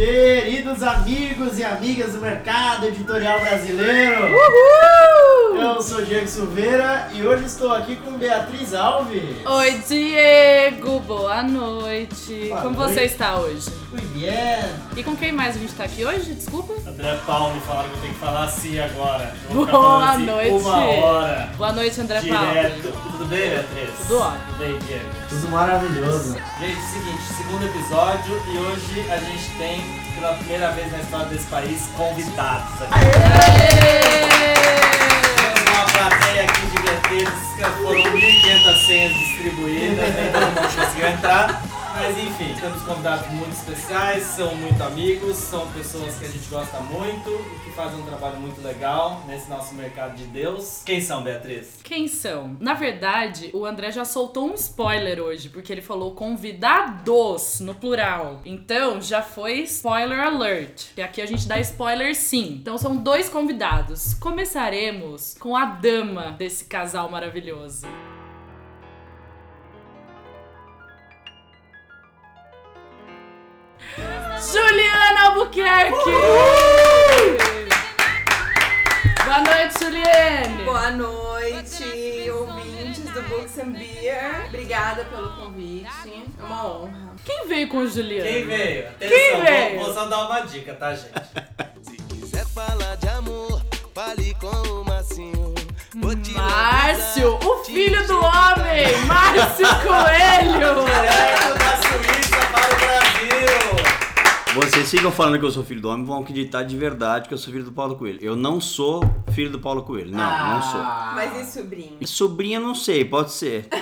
Queridos amigos e amigas do mercado editorial brasileiro, Uhul! Eu sou Diego Silveira e hoje estou aqui com Beatriz Alves. Oi, Diego! Boa noite! Boa Como noite. você está hoje? Muito bem. E com quem mais a gente tá aqui hoje? Desculpa. André Paulo me falaram que eu tenho que falar assim agora. Vou Boa assim noite! Uma hora. Boa noite, André Direto. Paulo. Tudo bem, Beatriz? Tudo ótimo. Tudo bem, Diego? Tudo maravilhoso. Gente, seguinte, segundo episódio e hoje a gente tem, pela primeira vez na história desse país, convidados aqui. Temos uma plateia aqui de que foram 1.500 senhas distribuídas, nem todo mundo conseguiu entrar. Mas enfim, temos convidados muito especiais, são muito amigos, são pessoas que a gente gosta muito e que fazem um trabalho muito legal nesse nosso mercado de Deus. Quem são, Beatriz? Quem são? Na verdade, o André já soltou um spoiler hoje, porque ele falou convidados no plural. Então, já foi spoiler alert. Que aqui a gente dá spoiler sim. Então, são dois convidados. Começaremos com a dama desse casal maravilhoso. Juliana Albuquerque! Boa noite, Juliane! Boa noite, ouvintes do Books and Beer. Obrigada pelo convite. É uma honra. Quem veio com Juliana? Quem veio? Atenção, Quem veio? Vou, vou só dar uma dica, tá, gente? Se quiser falar de amor, fale com o Marcinho. Vou te Márcio, o te filho do homem, Márcio Coelho! Direto da Suíça para o Brasil! Vocês ficam falando que eu sou filho do homem, vão acreditar de verdade que eu sou filho do Paulo Coelho. Eu não sou filho do Paulo Coelho. Não, não sou. Mas e sobrinho? Sobrinha, não sei, pode ser.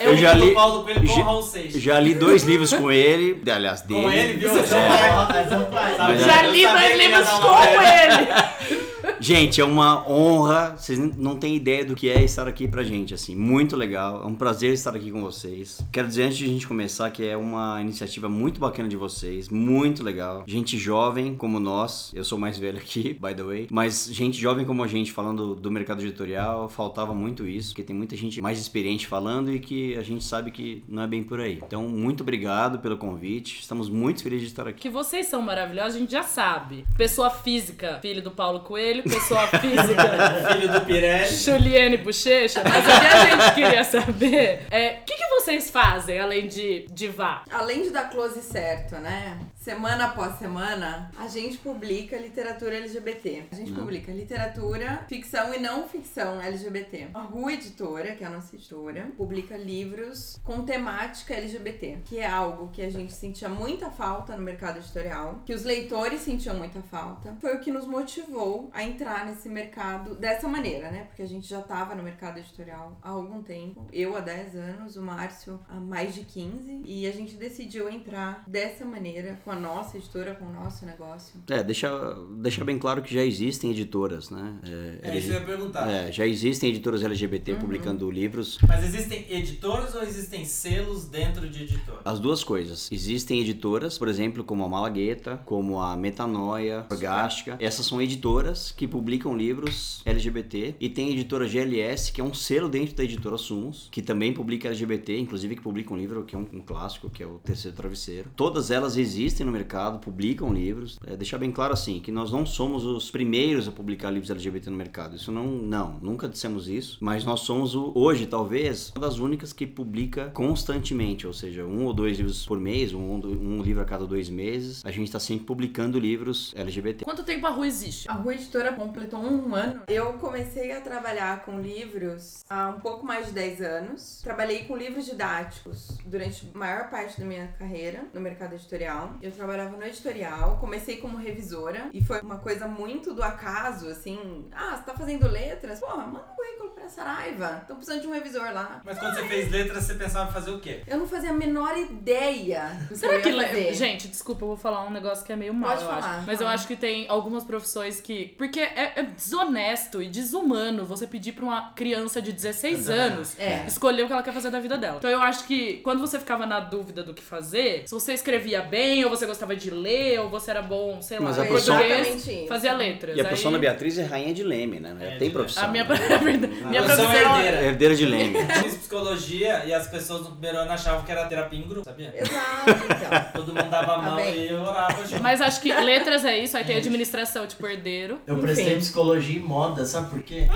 Eu Eu já li, Paulo Coelho com já- Raul Seixas. já li dois livros com ele, aliás, dele. Com ele, viu? É. Já li dois livros com ele! Gente, é uma honra. Vocês não têm ideia do que é estar aqui pra gente, assim. Muito legal. É um prazer estar aqui com vocês. Quero dizer antes de a gente começar que é uma iniciativa muito bacana de vocês, muito legal. Gente jovem como nós. Eu sou mais velho aqui, by the way. Mas gente jovem como a gente falando do mercado editorial, faltava muito isso, porque tem muita gente mais experiente falando e que a gente sabe que não é bem por aí. Então, muito obrigado pelo convite. Estamos muito felizes de estar aqui. Que vocês são maravilhosos, a gente já sabe. Pessoa física, filho do Paulo Coelho. Pessoa física, Filho do Pirelli. Juliane Bochecha. Mas o que a gente queria saber é o que, que vocês fazem além de divar? Além de dar close certo, né? Semana após semana, a gente publica literatura LGBT. A gente publica literatura, ficção e não ficção LGBT. A Rua Editora, que é a nossa editora, publica livros com temática LGBT, que é algo que a gente sentia muita falta no mercado editorial, que os leitores sentiam muita falta. Foi o que nos motivou a entrar nesse mercado dessa maneira, né? Porque a gente já estava no mercado editorial há algum tempo. Eu há 10 anos, o Márcio há mais de 15. E a gente decidiu entrar dessa maneira, com a nossa editora, com o nosso negócio. É, deixa, deixa bem claro que já existem editoras, né? É isso que eu ia perguntar. É, já existem editoras LGBT publicando livros. Mas existem editoras ou existem selos dentro de editora? As duas coisas. Existem editoras, por exemplo, como a Malagueta, como a Metanoia, Orgástica. Essas são editoras que publicam livros LGBT. E tem a editora GLS, que é um selo dentro da editora Sumos, que também publica LGBT, inclusive que publica um livro que é um, um clássico, que é o Terceiro Travesseiro. Todas elas existem no mercado, publicam livros. É, deixar bem claro assim, que nós não somos os primeiros a publicar livros LGBT no mercado. Isso não, não, nunca dissemos isso. Mas nós somos o, hoje, talvez, uma das únicas que publica constantemente, ou seja, um ou dois livros por mês, um, um livro a cada dois meses. A gente está sempre publicando livros LGBT. Quanto tempo a rua existe? A Rua Editora completou um ano. Eu comecei a trabalhar com livros há um pouco mais de 10 anos. Trabalhei com livros didáticos durante a maior parte da minha carreira no mercado editorial. Eu trabalhava no editorial, comecei como revisora e foi uma coisa muito do acaso, assim. Ah, você tá fazendo letras? Porra, manda um currículo pra Saraiva. Tô precisando de um revisor lá. Mas quando você fez letras, você pensava em fazer o quê? Eu não fazia a menor ideia do que Será eu que. ia le- fazer. Gente, desculpa, eu vou falar um negócio que é meio mal, Pode eu falar, acho. Mas eu acho que tem algumas profissões que. Porque é, é desonesto e desumano você pedir pra uma criança de 16 anos É. escolher o que ela quer fazer da vida dela. Então eu acho que quando você ficava na dúvida do que fazer, se você escrevia bem, ou você gostava de ler, ou você era bom, sei Mas lá, a em pessoa- português, fazia letras. E a Aí- profissão da Beatriz é rainha de leme, né? É, tem profissão. A minha, né? é minha Profissão profissão. herdeira. Herdeira de lenga. Eu fiz psicologia e as pessoas no primeiro ano achavam que era terapia em grupo, sabia? Exato, então. Todo mundo dava a mão bem. e eu orava junto. Mas acho que letras é isso, aí tem administração, tipo herdeiro. Eu prestei Enfim. psicologia e moda, sabe por quê?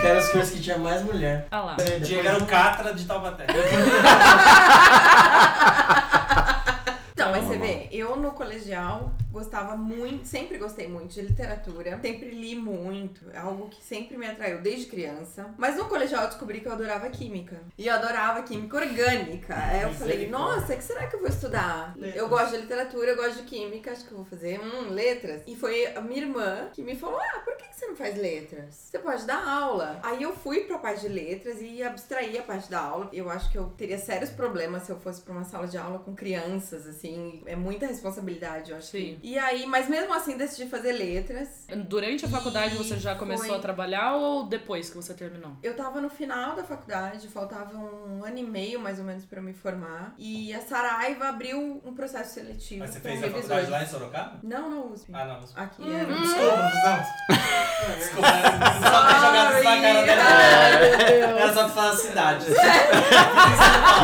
Que eram as coisas que tinha mais mulher. Ah lá. Chegaram o Catra de Taubaté. Mas você vê, eu no colegial gostava muito, sempre gostei muito de literatura, sempre li muito, é algo que sempre me atraiu desde criança. Mas no colegial eu descobri que eu adorava química. E eu adorava química orgânica. Aí eu falei, nossa, o que será que eu vou estudar? Letras. Eu gosto de literatura, eu gosto de química, acho que eu vou fazer hum, letras. E foi a minha irmã que me falou: ah, por que que você não faz letras? Você pode dar aula. Aí eu fui pra parte de letras e abstraí a parte da aula. Eu acho que eu teria sérios problemas se eu fosse pra uma sala de aula com crianças, assim. É muita responsabilidade, eu acho. Sim. E aí, mas mesmo assim, decidi fazer letras. Durante a faculdade E você já começou foi- a trabalhar ou depois que você terminou? Eu tava no final da faculdade, faltava um ano e meio mais ou menos pra eu me formar. E a Saraiva abriu um processo seletivo. Mas você fez a faculdade lá em Sorocaba? Não, não USP. Ah, não. Aqui Hum, é. Desculpa, não. Desculpa, só ter jogado isso na cara dela. Era só pra falar a cidade.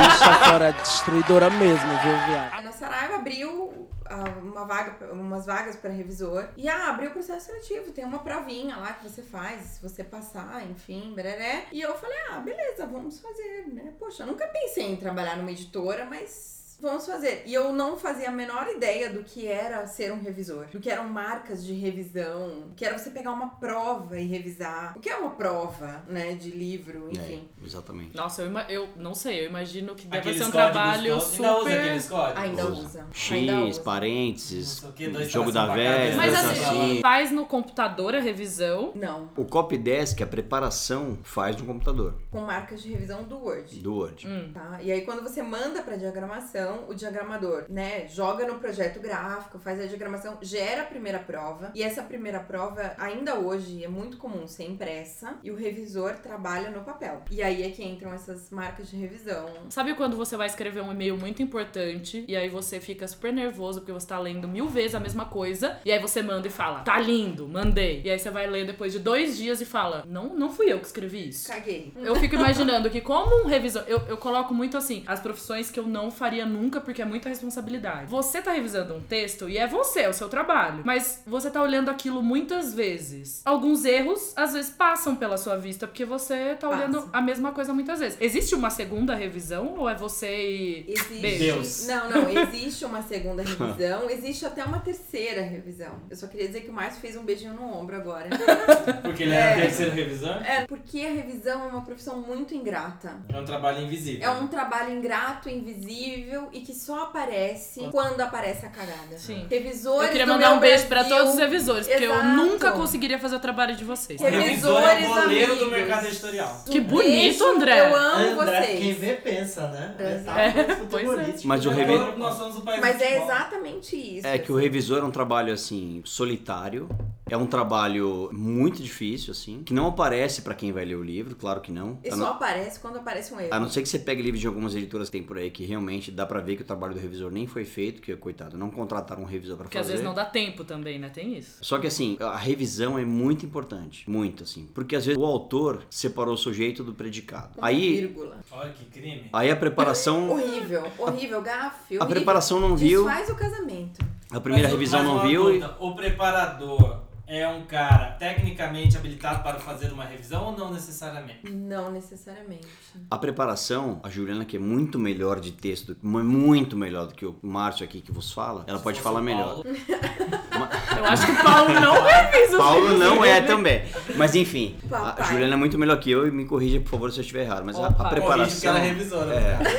Bicha fora destruidora mesmo, viu, viado? A Saraiva abriu uma vaga, umas vagas para revisor. E ah, abriu o processo seletivo. Tem uma provinha lá que você faz, se você passar, enfim, bereré. E eu falei, ah, beleza, vamos fazer, né? Poxa, eu nunca pensei em trabalhar numa editora, mas. Vamos fazer. E eu não fazia a menor ideia do que era ser um revisor. Do que eram marcas de revisão. Do que era você pegar uma prova e revisar. O que é uma prova, né? De livro, enfim. É, exatamente. Nossa, eu, eu não sei, eu imagino que deve Aqueles ser um trabalho super. Ainda usa aqueles códigos? Ainda Usa. usa. Ainda X, usa. parênteses, que, jogo da velha, Mas assim, tracinhos. faz no computador a revisão. Não. O copy desk, a preparação, faz no computador, Com marcas de revisão do Word. do Word. Hum. Tá? E aí quando você manda pra diagramação, o diagramador, né, joga no projeto gráfico, faz a diagramação, gera a primeira prova. E essa primeira prova, ainda hoje, é muito comum ser impressa e o revisor trabalha no papel. E aí é que entram essas marcas de revisão. Sabe quando você vai escrever um e-mail muito importante e aí você fica super nervoso porque você tá lendo mil vezes a mesma coisa e aí você manda e fala, tá lindo, mandei. E aí você vai ler depois de dois dias e fala, não, não fui eu que escrevi isso. Caguei. Eu fico imaginando que como um revisor, eu, eu coloco muito assim, as profissões que eu não faria nunca porque é muita responsabilidade. Você tá revisando um texto e é você, é o seu trabalho, mas você tá olhando aquilo muitas vezes. Alguns erros às vezes passam pela sua vista porque você tá Passa. olhando a mesma coisa muitas vezes. Existe uma segunda revisão ou é você e Existe. Beijo. Deus. Não, não, existe uma segunda revisão, existe até uma terceira revisão. Eu só queria dizer que o Márcio fez um beijinho no ombro agora. Porque ele era É. terceiro revisor. É, porque a revisão é uma profissão muito ingrata. É um trabalho invisível. É um trabalho ingrato, invisível e que só aparece quando aparece a cagada. Sim. Revisores Eu queria mandar um beijo pra Brasil, todos os revisores, porque eu Exato. nunca conseguiria fazer o trabalho de vocês. Revisor é Revisores goleiro do mercado editorial. Que bonito, André. Eu amo André, vocês. quem vê pensa, né? É, pois é. Mas o É revi- que nós somos o Mas é exatamente isso. É que o revisor é um trabalho assim solitário, é um trabalho muito difícil assim, que não aparece pra quem vai ler o livro, claro que não. E só não, aparece quando aparece um erro. a não ser que você pegue livros de algumas editoras que tem por aí que realmente dá pra ver que o trabalho do revisor nem foi feito, que coitado, não contrataram um revisor pra Porque às fazer. vezes não dá tempo também, né? Tem isso. Só que assim, a revisão é muito importante, muito assim, porque às vezes o autor separou o sujeito do predicado. Uma Aí, vírgula. Olha que crime. aí a preparação, Horrível, horrível, gafe. a horrível. preparação não viu, Desfaz o casamento. a primeira Mas revisão mas não viu. e- dúvida, O preparador é um cara tecnicamente habilitado para fazer uma revisão ou não necessariamente? Não necessariamente. A preparação, a Juliana, que é muito melhor de texto, mu- muito melhor do que o Márcio aqui que vos fala, ela pode Se falar fosse o melhor. Eu acho que o Paulo não revisa o Paulo filme não é dele. também. Mas enfim, a Papai. Juliana é muito melhor que eu e me corrija, por favor, se eu estiver errado. Mas a, a Opa. corrige que preparação. ela é revisora. É. né?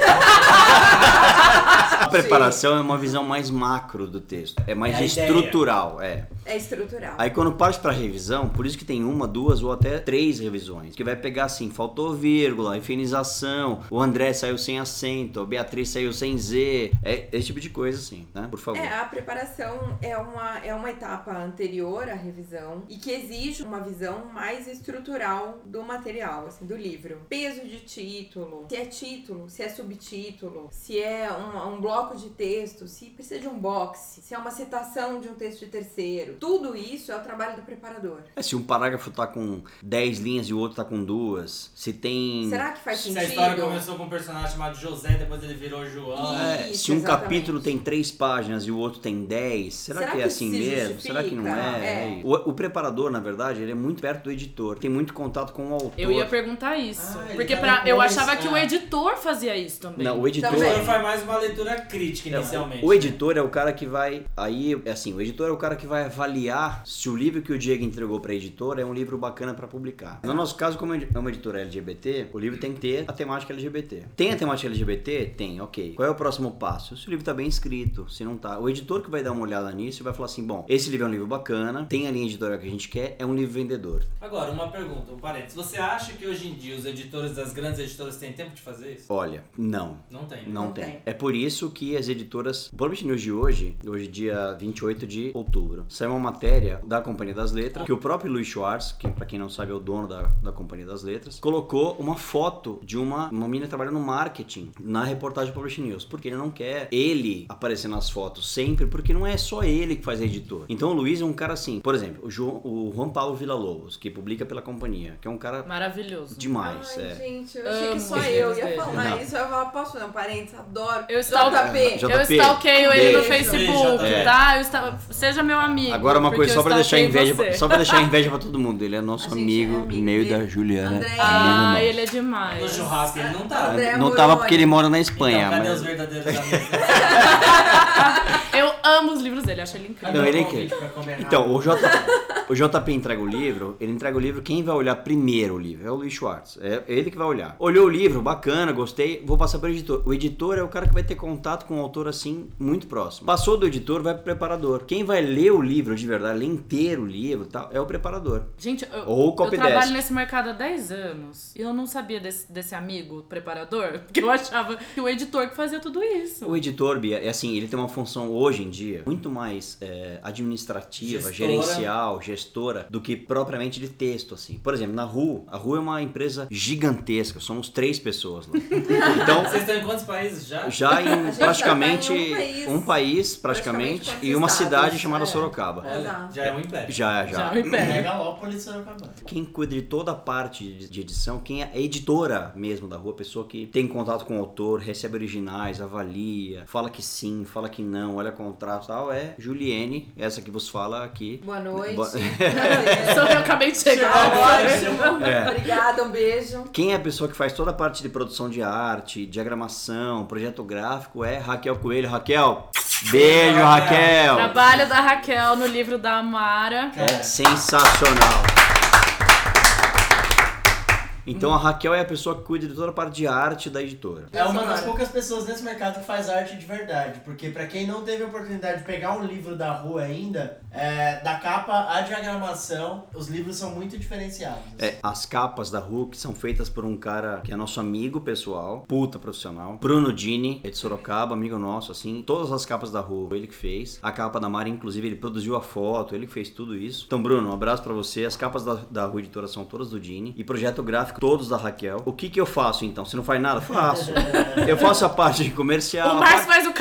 A preparação é uma visão mais macro do texto. É mais É a estrutural, é. É estrutural. Aí quando parte pra revisão, por isso que tem uma, duas ou até três revisões. Que vai pegar assim, faltou vírgula, infinização, o André saiu sem acento, a Beatriz saiu sem Z. É esse tipo de coisa assim, né? Por favor. É, a preparação é uma, é uma etapa anterior à revisão e que exige uma visão mais estrutural do material, assim, do livro. Peso de título, se é título, se é subtítulo, se é um, um bloco de texto, se precisa de um box, se é uma citação de um texto de terceiro. Roteiro. Tudo isso é o trabalho do preparador. É, se um parágrafo tá com 10 linhas e o outro tá com duas, se tem. Será que faz Se a sentido? história começou com um personagem chamado José, depois ele virou João. É, Isso, se um exatamente. capítulo tem três páginas e o outro tem 10, será, Será que é que assim se mesmo? Será que não justifica? é? É. O, o preparador, na verdade, ele é muito perto do editor, tem muito contato com o autor. Eu ia perguntar isso. Ah, porque tá pra, eu achava que o ah. editor fazia isso também. Não, o editor. O Também. editor faz mais uma leitura crítica inicialmente. O editor é o cara que vai. Aí, é assim, o editor é o cara que vai avaliar se o livro que o Diego entregou pra editora é um livro bacana pra publicar. No nosso caso, como é uma editora LGBT, o livro tem que ter a temática LGBT. Tem a temática LGBT? Tem, ok. Qual é o próximo passo? Se o livro tá bem escrito, se não tá. O editor que vai dar uma olhada nisso e vai falar assim: bom, esse livro é um livro bacana, tem a linha editorial que a gente quer, é um livro vendedor. Agora, uma pergunta, um parênteses. Você acha que hoje em dia os editores das grandes editoras têm tempo de fazer isso? Olha, não. Não tem. Não, Não tem. tem. É por isso que as editoras. O Publish News de hoje, hoje dia 28 de outubro, saiu uma matéria da Companhia das Letras, que o próprio Luiz Schwartz, que pra quem não sabe é o dono da, da Companhia das Letras, colocou uma foto de uma, uma menina trabalhando no marketing na reportagem do Publish News. Porque ele não quer ele aparecer nas fotos sempre, porque não é só ele que faz a editor. Então o Luiz é um cara assim, por exemplo, o, João, o Juan Paulo Villa-Lobos, que publica pela companhia, que é um cara Maravilhoso. demais. Ai, é. gente, eu achei Amo que só eu ia dele. falar Não. isso. Eu ia falar, posso fazer um parênteses? Adoro. Eu stalk- JP. JP. Eu stalkeio ele no. Facebook, Beijo, tá? Eu esta- Seja meu amigo. Agora uma coisa, só pra deixar inveja, pra, só pra deixar inveja pra todo mundo. Ele é nosso amigo, é amigo e meio dele. da Juliana. André. Ah, Amigo ele é No demais. churrasco ele não tá. André não. Tava porque ele mora na Espanha, Então, cadê mas. os verdadeiros amigos? Eu amo os livros dele, acho ele incrível. Não, ele é incrível. pra comer Então, o, J, o JP entrega o livro, ele entrega o livro, quem vai olhar primeiro o livro? É o Luiz Schwartz. É ele que vai olhar. Olhou o livro, bacana, gostei, vou passar pro editor. O editor é o cara que vai ter contato com o autor assim, muito próximo. Passou do editor, vai pro preparador. Quem vai ler o livro de verdade, ler inteiro o livro e tal, é o preparador. Gente, eu, Ou eu copy trabalho desk. nesse mercado há 10 anos e eu não sabia desse, desse amigo preparador, porque eu achava que o editor que fazia tudo isso. O editor, Bia, é assim, ele tem uma função hoje em dia muito mais é, administrativa, Gestora. gerencial, gestora, do que propriamente de texto, assim. Por exemplo, na RU, a RU é uma empresa gigantesca, somos três pessoas lá. Então, Vocês estão em quantos países já? já em praticamente já tá em um país. um país, Praticamente praticamente, e uma cidade chamada é. Sorocaba. Olha, já é um império. Já, já. Já me pega. Megalópolis Sorocabana. Quem cuida de toda a parte de de edição, quem é a editora mesmo da rua, a pessoa que tem contato com o autor, recebe originais, avalia, fala que sim, fala que não, olha contrato e tal, é Juliene, essa que vos fala aqui. Boa noite. Boa- Sou eu acabei de chegar. É. Obrigada, um beijo. Quem é a pessoa que faz toda a parte de produção de arte, diagramação, projeto gráfico é Raquel Coelho. Raquel, beijo, Raquel! Trabalho da Raquel no livro da Amara. É sensacional. Então a Raquel é a pessoa que cuida de toda a parte de arte da editora. É uma das poucas pessoas nesse mercado que faz arte de verdade. Porque pra quem não teve a oportunidade de pegar um livro da rua ainda, é, da capa à diagramação, os livros são muito diferenciados. É, as capas da Hulk são feitas por um cara que é nosso amigo pessoal, puta profissional. Bruno Dini, é de Sorocaba, amigo nosso, assim. Todas as capas da Hulk, ele que fez. A capa da Mari, inclusive, ele produziu a foto, ele que fez tudo isso. Então, Bruno, um abraço pra você. As capas da, da Rua Editora são todas do Dini. E projeto gráfico, todos da Raquel. O que que eu faço, então? Você não faz nada? Faço. Eu faço a parte comercial. O Márcio faz o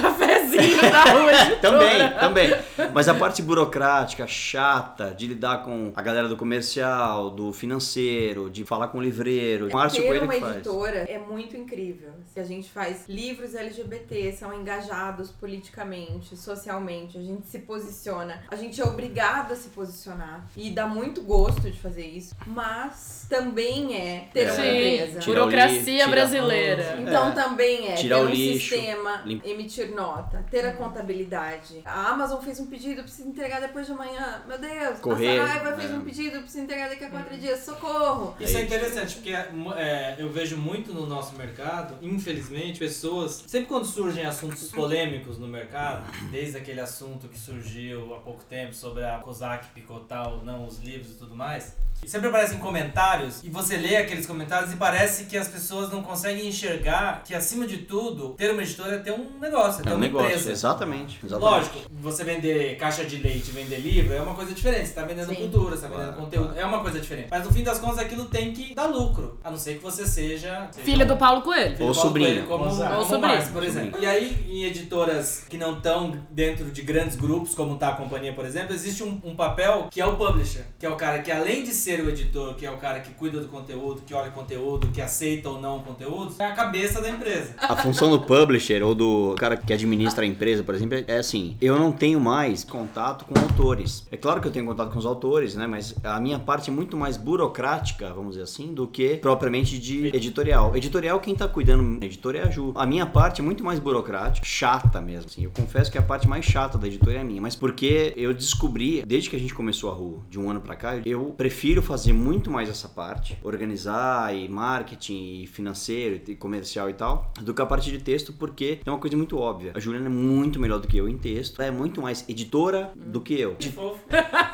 cafezinho da rua. também, também. Mas a parte burocrática, chata, de lidar com a galera do comercial, do financeiro, de falar com o livreiro. O Márcio Ter Coelho uma que faz. editora é muito incrível. Se a gente faz livros LGBT, são engajados politicamente, socialmente, a gente se posiciona. A gente é obrigado a se posicionar. E dá muito gosto de fazer isso. Mas também é ter uma Sim, empresa. Burocracia brasileira. Então É. também é Tirar ter o um lixo, sistema, lim- emitir nota, ter a contabilidade. A Amazon fez um pedido, precisa entregar depois de amanhã. Meu Deus, Correio, a Saraiva fez é. um pedido, precisa entregar daqui a quatro dias. Socorro! Isso é interessante, porque é, eu vejo muito no nosso mercado, infelizmente, pessoas. Sempre quando surgem assuntos polêmicos no mercado, desde aquele assunto que surgiu há pouco tempo sobre a COSAC picotar ou não os livros e tudo mais, sempre aparecem comentários e você lê aqueles comentários e parece que as pessoas não conseguem enxergar que, acima de tudo, ter uma editora é ter um negócio, é ter É um uma negócio, empresa. exatamente. exatamente. Lógico, você vender caixa de leite, vender livro é uma coisa diferente. Você tá vendendo Sim. cultura, você tá vendendo Claro, conteúdo. É uma coisa diferente. Mas no fim das contas aquilo tem que dar lucro. A não ser que você seja. seja Filha um- do Paulo Coelho. filho Ou do Paulo sobrinho. Coelho, Como, Ou como sobrinho. Por exemplo. E aí, em editoras que não estão dentro de grandes grupos, como tá a companhia, por exemplo, existe um, um papel que é o publisher, que é o cara que, além de ser o editor, que é o cara que cuida do conteúdo, que olha o conteúdo, que aceita ou não o conteúdo, é a cabeça da empresa. A função do publisher ou do cara que administra a empresa, por exemplo, é assim: eu não tenho mais contato com autores. É claro que eu tenho contato com os autores, né? Mas a minha parte é muito mais burocrática, vamos dizer assim, do que propriamente de editorial. Editorial, quem tá cuidando da editora é a Ju. A minha parte é muito mais burocrática, chata mesmo. Assim. Eu confesso que a parte mais chata da editora é a minha. Mas porque eu descobri, desde que a gente começou a rua, de um ano pra cá, eu prefiro fazer muito mais essa parte, organizar e marketing e financeiro e comercial e tal, do que a parte de texto, porque é uma coisa muito óbvia. A Juliana é muito melhor do que eu em texto, ela é muito mais editora do que eu. Que fofo.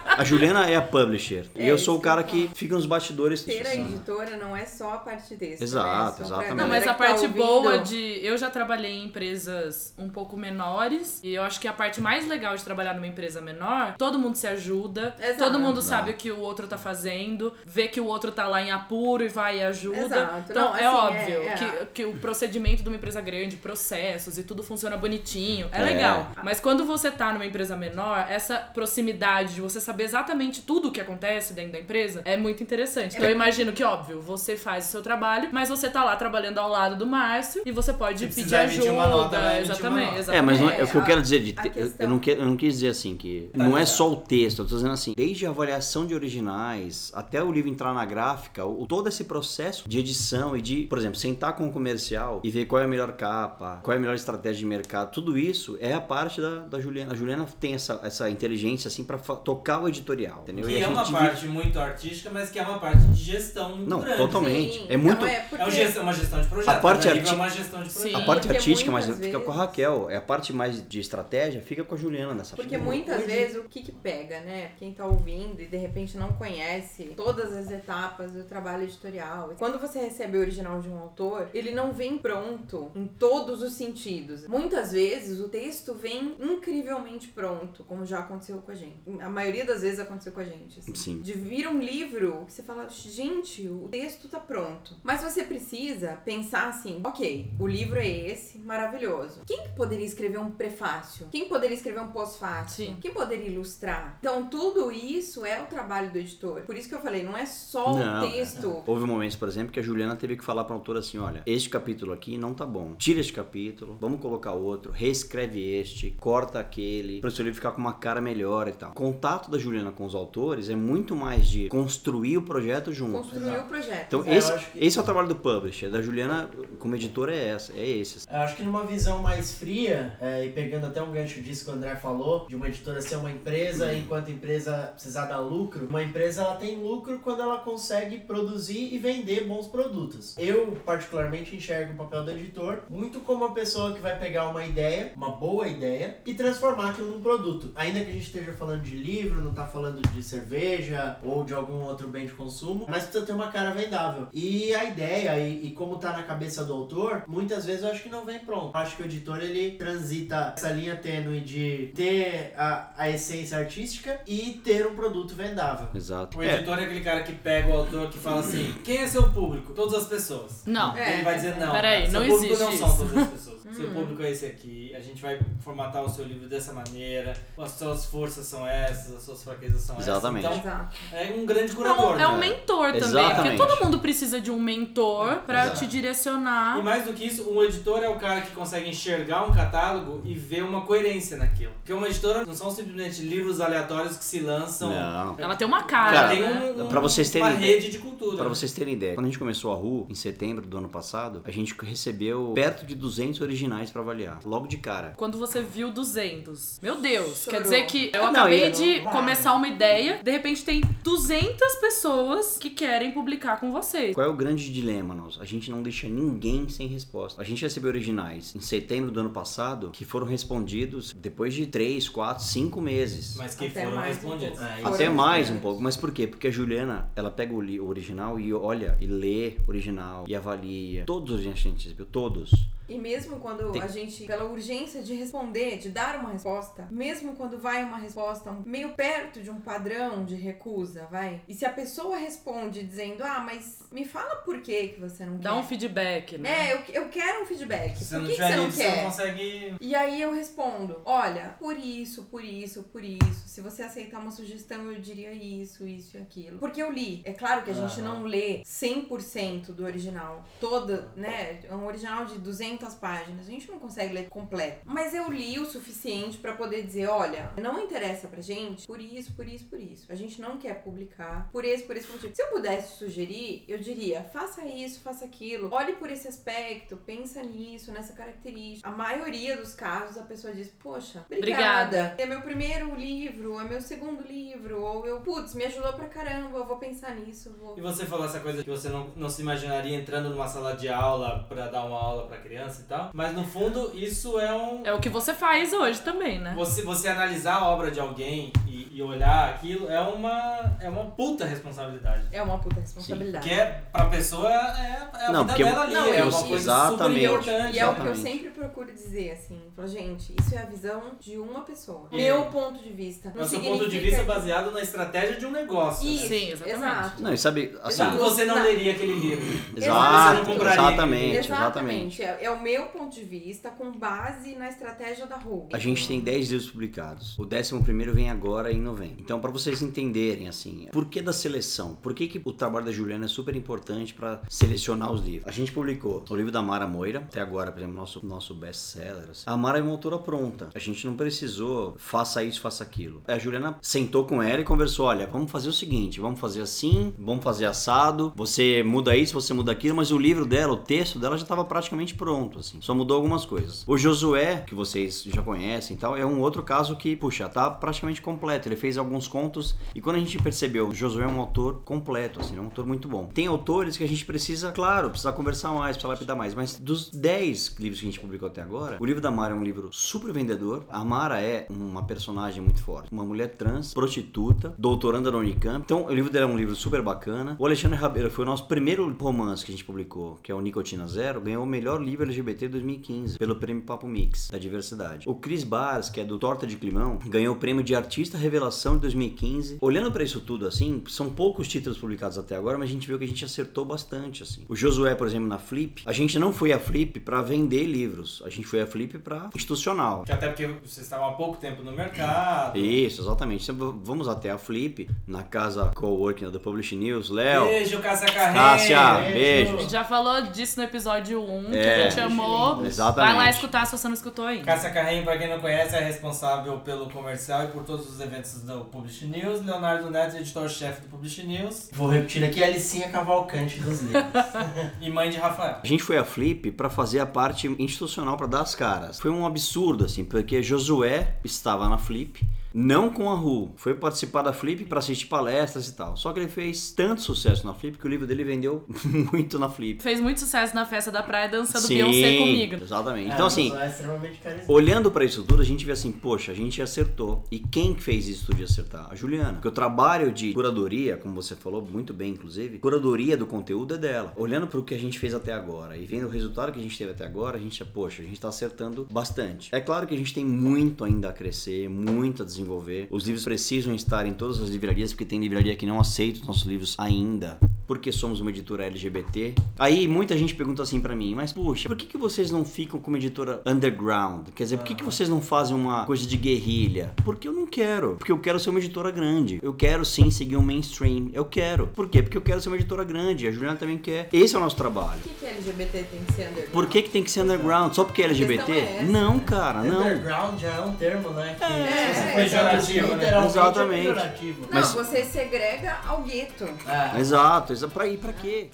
A Juliana é a publisher. É, e eu sou o cara que fica nos bastidores. Ter a editora não é só a parte de texto. Exato, né? Só pra exatamente. Não, mas a tá parte ouvindo- boa de. Eu já trabalhei em empresas um pouco menores. E eu acho que a parte mais legal de trabalhar numa empresa menor, todo mundo se ajuda, Exato. todo mundo sabe o que o outro tá fazendo, vê que o outro tá lá em apuro e vai e ajuda. Exato. Então Não, é assim, óbvio é- é. Que, que o procedimento de uma empresa grande, processos e tudo funciona bonitinho. É, É. legal. Mas quando você tá numa empresa menor, essa proximidade de você saber exatamente tudo o que acontece dentro da empresa é muito interessante. Então eu imagino que, óbvio, você faz o seu trabalho, mas você tá lá trabalhando ao lado do Márcio e você pode Se pedir ajuda. uma nota, uma exatamente, nota. exatamente. É, mas não é, É, o que eu quero dizer de eu- eu, não que, eu não quis dizer assim que Tá não é só o texto, eu tô dizendo assim, desde a avaliação de originais até o livro entrar na gráfica, o, todo esse processo de edição e de, por exemplo, sentar com o comercial e ver qual é a melhor capa, qual é a melhor estratégia de mercado, tudo isso é a parte da, da Juliana. A Juliana tem essa, essa inteligência assim para tocar o editorial, entendeu? Que E a é uma parte muito artística, mas que é uma parte de gestão muito Não, grande. totalmente. Sim, É muito- não é, É porque... uma gestão, uma gestão de projeto. A parte cada livro arti- é uma gestão de projeto. Sim. a parte porque artística, mas muitas fica com a vezes- Raquel, é a parte mais de estratégia, fica com a Juliana nessa Porque figura. muitas Hoje- vezes o que que pega, né? Quem tá ouvindo e de repente não conhece todas as etapas do trabalho editorial. Quando você recebe o original de um autor, ele não vem pronto em todos os sentidos. Muitas vezes o texto vem incrivelmente pronto, como já aconteceu com a gente. A maioria das vezes aconteceu com a gente. assim. Sim. De vir um livro que você fala, gente, o texto tá pronto. Mas você precisa pensar assim, ok, o livro é esse, maravilhoso. Quem que poderia escrever um prefácio? Quem poderia escrever um pós-fácio? Quem poderia ilustrar? Então, tudo isso é o trabalho do editor. Por isso que eu falei, não é só Não, o texto. Houve momentos, por exemplo, que a Juliana teve que falar pra autora assim: olha, este capítulo aqui não tá bom. Tira este capítulo, vamos colocar outro, reescreve este, corta aquele, para o seu livro ficar com uma cara melhor e tal. O contato da Juliana com os autores é muito mais de construir o projeto junto. Construir o projeto. Então, É, esse, que- esse é o trabalho do publisher. Da Juliana, como editora, é essa, é esse. Eu acho que numa visão mais fria, é, e pegando até um gancho disso que o André falou, de uma editora ser uma empresa, enquanto a empresa precisar dar lucro, uma empresa ela tem lucro quando ela consegue produzir e vender bons produtos. Eu, particularmente, enxergo o papel do editor muito como uma pessoa que vai pegar uma ideia, uma boa ideia, e transformar aquilo num produto. Ainda que a gente esteja falando de livro, não tá falando de cerveja ou de algum outro bem de consumo, mas precisa ter uma cara vendável. E a ideia, e, e como tá na cabeça do autor, muitas vezes eu acho que não vem pronto. Eu acho que o editor ele transita essa linha tênue de ter a, a essência artística e ter um produto vendável. Exato. O É, editor é aquele cara que pega o autor que fala assim: quem é seu público? Todas as pessoas. Não. É. Ele vai dizer não. Peraí, seu não público existe não são todas as pessoas. seu público é esse aqui. A gente vai formatar o seu livro dessa maneira. As suas forças são essas, as suas fraquezas são Exatamente. essas. Então, Exato. é um grande É curador. é um né? mentor também, Exatamente. porque todo mundo precisa de um mentor pra Exato. te E direcionar. mais do que isso, um editor é o cara que consegue enxergar um catálogo e ver uma coerência naquilo. Porque uma editora não são simplesmente livros aleatórios que se lançam. Não. Ela tem uma cara. Cara, tem um, um, pra vocês terem uma rede de cultura. Pra vocês terem ideia, quando a gente começou a RU, em setembro do ano passado, a gente recebeu perto de 200 originais pra avaliar. Logo de cara. Quando você viu 200. Meu Deus, Chorou. quer dizer que eu Não, acabei e- de começar uma ideia, de repente tem 200 pessoas que querem publicar com vocês. Qual é o grande dilema, nós? A gente não deixa ninguém sem resposta. A gente recebeu originais em setembro do ano passado que foram respondidos depois de 3, 4, 5 meses. Mas que Até foram mais um respondidos. pouco. É, Foram Até mais um respondidos. pouco. Mas por quê? Porque a Juliana, ela pega o, original e olha, e lê o original, e avalia. Todos os originais que a gente recebeu, todos. E mesmo quando Tem- a gente, pela urgência de responder, de dar uma resposta, mesmo quando vai uma resposta meio perto de um padrão de recusa, vai. E se a pessoa responde dizendo, ah, mas me fala por que que você não quer. Dá um feedback, né? É, eu, eu quero um feedback. Se você por não que, que você não isso, você não quer? consegue. E aí eu respondo, olha, por isso, por isso, por isso. Se você aceitar uma sugestão, eu diria isso, isso e aquilo. Porque eu li. É claro que a gente não lê 100% do original. Toda, né? É um original de 200 páginas. A gente não consegue ler completo. Mas eu li o suficiente pra poder dizer, olha, não interessa pra gente por isso, por isso, por isso. A gente não quer publicar por esse, por esse motivo. Se eu pudesse sugerir, eu diria, faça isso, faça aquilo. Olhe por esse aspecto, pensa nisso, nessa característica. A maioria dos casos a pessoa diz, poxa, obrigada. Obrigada. É meu primeiro livro, é meu segundo livro, ou eu, putz, me ajudou pra caramba, eu vou pensar nisso, vou E você falou essa coisa que você não, não se imaginaria entrando numa sala de aula pra dar uma aula pra criança e tal. Mas no fundo, isso é um. É o que você faz hoje também, né? Você, você analisar a obra de alguém e, e olhar aquilo é uma, é uma puta responsabilidade. É uma puta responsabilidade. Que é, pra pessoa, é, é a Não, vida dela ali. Não, é eu- uma coisa exatamente. super importante. E é o que eu sempre procuro dizer, assim, falo, gente, isso é a visão de uma pessoa. É. Meu ponto de vista. É Não o seu ponto de vista baseado na estratégia de um negócio. Isso, né? Sim, exatamente. exato. Não, e sabe, assim, Exato, você não leria aquele livro. exato, Você não compraria exatamente, exatamente. Exatamente. É, é o meu ponto de vista com base na estratégia da Ruby. A gente tem 10 livros publicados. O 11 primeiro vem agora em novembro. Então, para vocês entenderem, assim, por que da seleção? Por que, que o trabalho da Juliana é super importante para selecionar os livros? A gente publicou o livro da Mara Moira, até agora, por exemplo, nosso, nosso best-seller. assim. A Mara é uma autora pronta. A gente não precisou, faça isso, faça aquilo. A Juliana sentou com ela e conversou, olha, vamos fazer o seguinte, vamos fazer assim, vamos fazer assado, você muda isso, você muda aquilo, mas o livro dela, o texto dela já estava praticamente pronto, assim. Só mudou algumas coisas. O Josué, que vocês já conhecem e tal, é um outro caso que, puxa, tá praticamente completo. Ele fez alguns contos e quando a gente percebeu, Josué é um autor completo, assim, é um autor muito bom. Tem autores que a gente precisa, claro, precisa conversar mais, precisa lapidar mais, mas dos 10 livros que a gente publicou até agora, o livro da Mara é um livro super vendedor. A Mara é uma personagem muito forte, uma mulher trans, prostituta, doutoranda da Unicamp. Então, o livro dela é um livro super bacana. O Alexandre Rabeira foi o nosso primeiro romance que a gente publicou, que é o Nicotina Zero, ganhou o melhor livro LGBT 2015 pelo prêmio Papo Mix da diversidade. O Chris Bars, que é do Torta de Climão, ganhou o prêmio de Artista Revelação de 2015. Olhando pra isso tudo assim, são poucos títulos publicados até agora, mas a gente viu que a gente acertou bastante assim. O Josué, por exemplo, na Flip, a gente não foi a Flip pra vender livros, a gente foi a Flip pra institucional. Que Até porque vocês estavam há pouco tempo no mercado. Isso, exatamente. Vamos até a Flip, na casa coworking da Publish News. Léo, Beijo, Cássia Carreira. Cássia, Beijo. beijo. A gente já falou disso no episódio 1, que É. a gente amou. Exatamente. Vai lá escutar se você não escutou ainda. Cássia Carreira, pra quem não conhece, é responsável pelo comercial e por todos os eventos do Publish News. Leonardo Neto, editor-chefe do Publish News. Vou repetir aqui a Alicinha Cavalcante dos livros. E mãe de Rafael. A gente foi a Flip pra fazer a parte institucional pra dar as caras. Foi um absurdo assim, porque Josué estava na Flip, não com a Ru, foi participar da Flip pra assistir palestras e tal. Só que ele fez tanto sucesso na Flip que o livro dele vendeu muito na Flip. Fez muito sucesso na festa da praia dançando Beyoncé comigo. Exatamente. É, Então assim, É. Olhando pra isso tudo, a gente vê assim, poxa, a gente acertou. E quem que fez isso tudo de acertar? A Juliana. Porque o trabalho de curadoria, como você falou muito bem, inclusive, curadoria do conteúdo é dela. Olhando pro que a gente fez até agora e vendo o resultado que a gente teve até agora, a gente, poxa, a gente tá acertando bastante. É claro que a gente tem muito ainda a crescer, muito a desenvolver. Os livros precisam estar em todas as livrarias, porque tem livraria que não aceita os nossos livros ainda. Porque somos uma editora LGBT. Aí muita gente pergunta assim pra mim, mas puxa, por que, que vocês não ficam como editora underground? Quer dizer, por que, que vocês não fazem uma coisa de guerrilha? Porque eu não quero. Porque eu quero ser uma editora grande. Eu quero sim seguir um mainstream. Eu quero. Por quê? Porque eu quero ser uma editora grande. A Juliana também quer. Esse é o nosso trabalho. Por que, que LGBT tem que ser underground? Por que, que tem que ser underground? Só porque é LGBT? é essa, não, né? cara, não. Underground já é um termo, né? Que É, se você é, for pejorativo, né? Exatamente. É pejorativo. Não, Mas- você segrega ao gueto. É. Exato, exato. Pra ir, pra quê?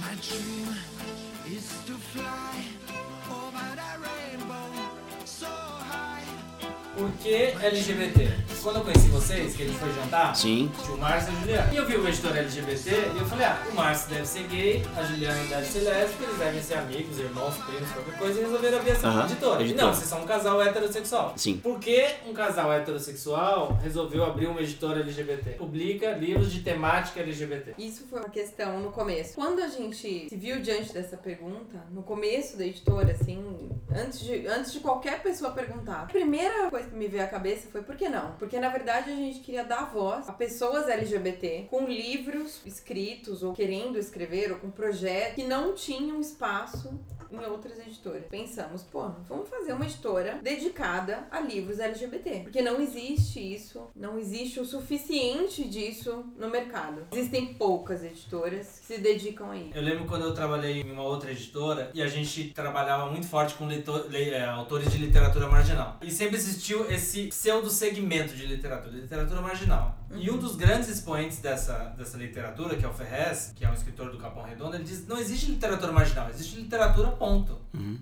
My dream is to fly Por que LGBT? quando eu conheci vocês, que a gente foi jantar, Sim. tinha o Márcio e a Juliana. E eu vi o editor LGBT e eu falei, ah, o Márcio deve ser gay, a Juliana deve ser lésbica, eles devem ser amigos, irmãos, primos, qualquer coisa, e resolveram abrir essa Aham, editora. E editora. não, vocês são um casal heterossexual. Sim. Por que um casal heterossexual resolveu abrir uma editora LGBT? Publica livros de temática LGBT. Isso foi uma questão no começo. Quando a gente se viu diante dessa pergunta, no começo da editora, assim, antes de, antes de qualquer pessoa perguntar, a primeira coisa que me veio à cabeça foi por que não? Porque na verdade a gente queria dar voz a pessoas LGBT com livros escritos ou querendo escrever ou com projetos que não tinham espaço em outras editoras. Pensamos, pô, vamos fazer uma editora dedicada a livros LGBT. Porque não existe isso, não existe o suficiente disso no mercado. Existem poucas editoras que se dedicam a isso. Eu lembro quando eu trabalhei em uma outra editora e a gente trabalhava muito forte com leitor- le- é, autores de literatura marginal. E sempre existiu esse pseudo-segmento de literatura, literatura marginal. E um dos grandes expoentes dessa, dessa literatura, que é o Ferrez, que é um escritor do Capão Redondo, ele diz não existe literatura marginal, existe literatura ponto.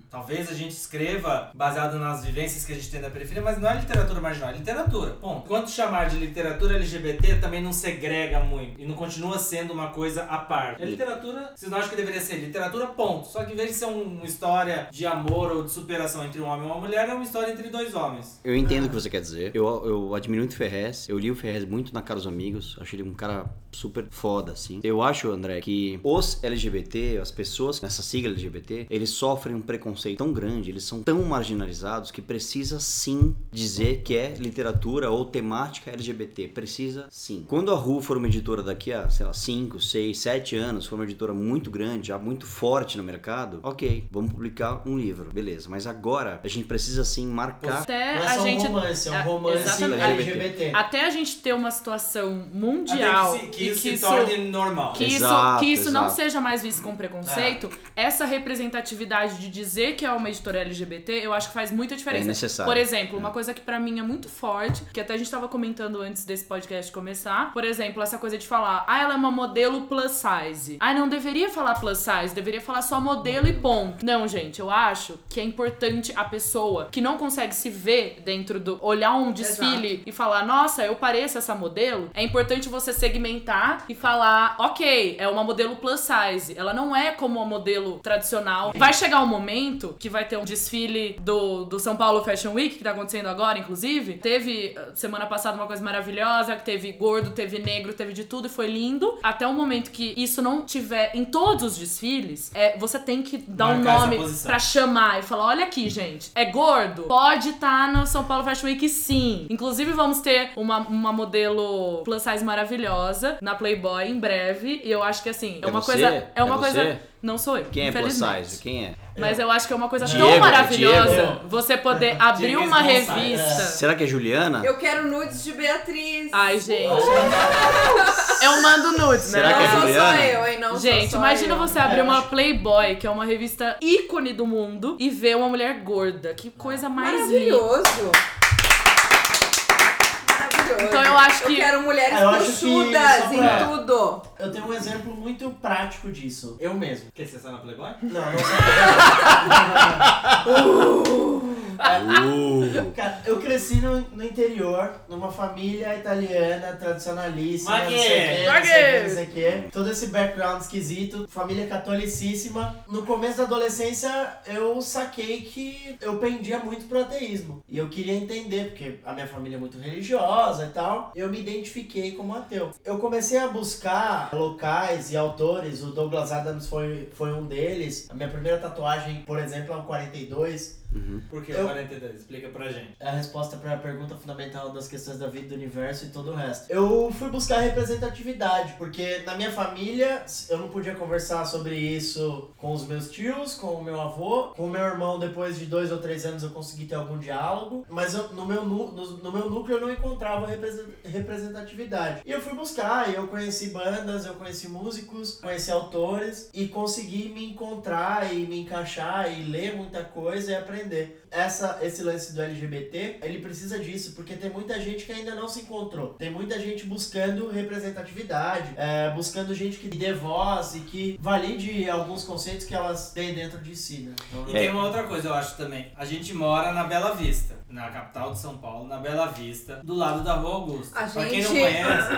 Talvez a gente escreva baseado nas vivências que a gente tem da periferia, mas não é literatura marginal, é literatura, ponto. Enquanto chamar de literatura LGBT também não segrega muito e não continua sendo uma coisa à parte. É literatura, não acham que deveria ser literatura, ponto. Só que em vez de ser um- uma história de amor ou de superação entre um homem e uma mulher, é uma história entre dois homens. Eu entendo o que você quer dizer. Eu, eu admiro muito o Ferrez. Eu li o Ferrez muito na Caros Amigos. Acho ele um cara super foda, assim. Eu acho, André, que os LGBT, as pessoas nessa sigla LGBT, eles sofrem um preconceito tão grande, eles são tão marginalizados que precisa sim dizer que é literatura ou temática LGBT. Precisa sim. Quando a Ru for uma editora daqui a, sei lá, 5, 6, 7 anos, for uma editora muito grande, já muito forte no mercado, ok, vamos publicar um livro, beleza. Mas agora a gente precisa sim marcar Até Não é a só gente. um romance, é um é, romance exatamente. LGBT. Até a gente ter uma situação mundial Até que, se- que isso que se isso, torne normal. que isso, Exato, que isso não exato. seja mais visto com preconceito, essa representatividade de dizer que é uma editora LGBT, eu acho que faz muita diferença. É necessário. Por exemplo, uma coisa que pra mim é muito forte, que até a gente tava comentando antes desse podcast começar, por exemplo, essa coisa de falar, ah, ela é uma modelo plus size. Ah, não deveria falar plus size, deveria falar só modelo e ponto. Não, gente, eu acho que é importante a pessoa que não consegue se ver dentro do olhar um desfile e falar, nossa, eu pareço essa modelo. É importante você segmentar e falar, ok, é uma modelo plus size. Ela não é como uma modelo tradicional. Vai chegar um momento que vai ter um desfile do, do São Paulo Fashion Week, que tá acontecendo agora, inclusive. Teve uh, semana passada uma coisa maravilhosa, que teve gordo, teve negro, teve de tudo e foi lindo. Até o momento que isso não tiver em todos os desfiles, é, você tem que dar um Marcar essa nome pra chamar e falar: olha aqui, gente, é gordo? Pode estar no São Paulo Fashion Week, sim. Inclusive, vamos ter uma, uma modelo plus size maravilhosa na Playboy em breve. E eu acho que assim, é, É uma você? coisa. É uma É coisa. você? Não sou eu. Quem é plus size? Quem é? Mas eu acho que é uma coisa Diego, tão maravilhosa Diego. você poder abrir Diego uma Gonçalves. revista. Será que é Juliana? Eu quero nudes de Beatriz. Ai, gente. Eu mando nudes, né? Será que é não sou Juliana? eu, hein? Não sou Gente, imagina eu. você abrir uma Playboy, que é uma revista ícone do mundo, e ver uma mulher gorda. Que coisa mais linda. Maravilhoso. Maravilhoso. Então eu acho que- Eu quero mulheres Ah, eu pra- em tudo. Eu tenho um exemplo muito prático disso. Eu mesmo. Quer ser só na Playboy? Não, não. Uh, Cara, eu cresci no, no interior, numa família italiana, não sei o não sei o quê. Todo esse background esquisito, família catolicíssima. No começo da adolescência, eu saquei que eu pendia muito pro ateísmo. E eu queria entender, porque a minha família é muito religiosa e tal. Eu me identifiquei como ateu. Eu comecei a buscar locais e autores, o Douglas Adams foi, foi um deles. A minha primeira tatuagem, por exemplo, é um 42. Por que Eu- 42? Explica pra gente. É a resposta para a pergunta fundamental das questões da vida, do universo e todo o resto. Eu fui buscar representatividade, porque na minha família eu não podia conversar sobre isso com os meus tios, com o meu avô, com o meu irmão. Depois de dois ou três anos eu consegui ter algum diálogo, mas eu- no, meu, no, no meu núcleo eu não encontrava represen- representatividade. E eu fui buscar, e eu conheci bandas, eu conheci músicos, conheci autores e consegui me encontrar e me encaixar e ler muita coisa e aprender. Essa, esse lance do LGBT, ele precisa disso, porque tem muita gente que ainda não se encontrou. Tem muita gente buscando representatividade, é, buscando gente que dê voz e que valide alguns conceitos que elas têm dentro de si, né? Então, E tem uma outra coisa, eu acho também. A gente mora na Bela Vista, na capital de São Paulo, na Bela Vista, do lado da Rua Augusta. A Pra quem não gente- conhece,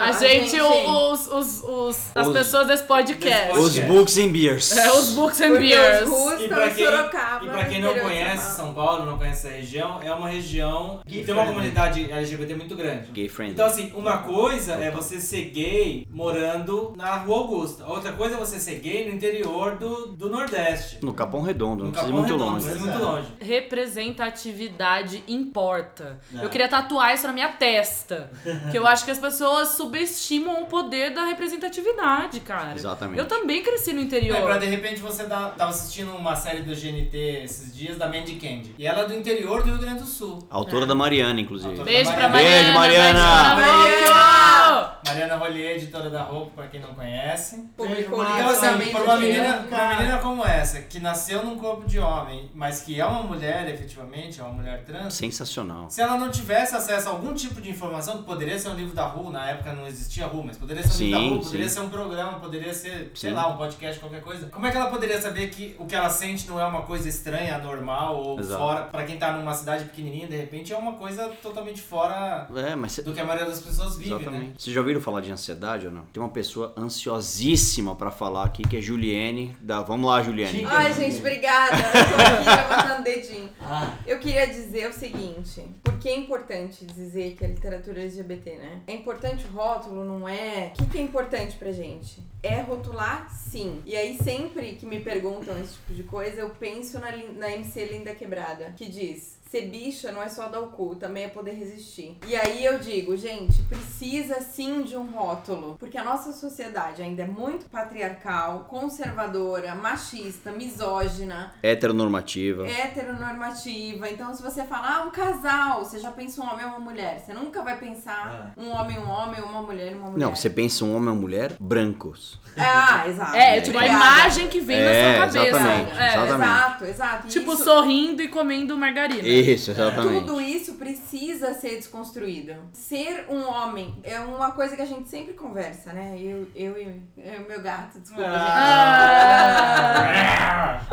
A, gente, os, os, os, as Os- pessoas desse podcast. Desse Os podcast. books and beers. É, os books and Porque beers. os E pra, em quem, Sorocaba. e pra quem não conhece São Paulo, não conhece essa região, é uma região que tem uma comunidade LGBT muito grande. Gay friendly. Então, assim, uma coisa é você ser gay morando na Rua Augusta. Outra coisa é você ser gay no interior do, do Nordeste. No Capão Redondo, não precisa ir muito Redondo, longe. não precisa ir muito longe. Representatividade importa. É. Eu queria tatuar isso na minha testa. que eu acho que as pessoas subestimam o poder da representatividade, cara. Exatamente. Eu também cresci no É, pra interior. de repente você tá, tava assistindo uma série do GNT esses dias da Mandy Candy. E ela é do interior do Rio Grande do Sul. Autora da Mariana, inclusive. Autora. Beijo pra Beijo, Mariana. Mariana. Beijo, Mariana. Mariana Rollier, editora da roupa, pra quem não conhece. Publicou Então, assim, pra uma menina, uma menina como essa, que nasceu num corpo de homem, mas que é uma mulher, efetivamente, é uma mulher trans, Sensacional. se ela não tivesse acesso a algum tipo de informação, que poderia ser um livro da RU, na época não existia RU, mas poderia ser um Sim, livro da RU, sim. poderia ser um programa, poderia ser, sei Sim. lá, um podcast, qualquer coisa. Como é que ela poderia saber que o que ela sente não é uma coisa estranha, anormal ou Exato. fora, pra quem tá numa cidade pequenininha, de repente é uma coisa totalmente fora É, mas cê- do que a maioria das pessoas vive, né? Exatamente. Vocês já ouviram falar de ansiedade ou não? Tem uma pessoa ansiosíssima pra falar aqui, que é Juliane. Da... Vamos lá, Juliane. Ai, gente, obrigada. Eu tô aqui dedinho. Ah, Eu queria dizer o seguinte, porque é importante dizer que a literatura LGBT, né? É importante o rótulo, não é? O que, que é importante pra gente? É rotular, sim. E aí, sempre que me perguntam esse tipo de coisa, eu penso na, na MC Linda Quebrada, que diz. Ser bicha não é só dar o cu, também é poder resistir. E aí eu digo, gente, precisa sim de um rótulo. Porque a nossa sociedade ainda é muito patriarcal, conservadora, machista, misógina, Heteronormativa. heteronormativa. Então, se você falar ah, um casal, você já pensa um homem ou uma mulher. Você nunca vai pensar um homem, um homem, uma mulher, uma mulher. Não, você pensa um homem ou mulher? Brancos. Ah, exato. É, tipo a imagem que vem É, na sua cabeça. exatamente, É. exatamente. Exato, exato. E Tipo, isso- sorrindo e comendo margarina. Isso, exatamente. Tudo isso precisa ser desconstruído. Ser um homem é uma coisa que a gente sempre conversa, né? Eu, eu e e meu gato, desculpa,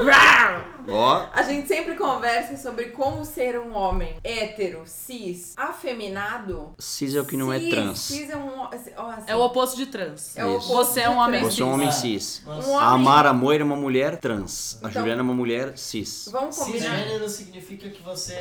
Ah. Ó, A gente sempre conversa sobre como ser um homem hétero, cis, afeminado. cis é o que não é Cis, trans. Cis é um. assim, É o oposto de trans. é o oposto Você é um homem trans. Você é um homem Ah. cis. Um A homem- Mara Moira é uma mulher trans. A Então- Juliana é uma mulher cis. Vamos combinar. Cisgênero significa que você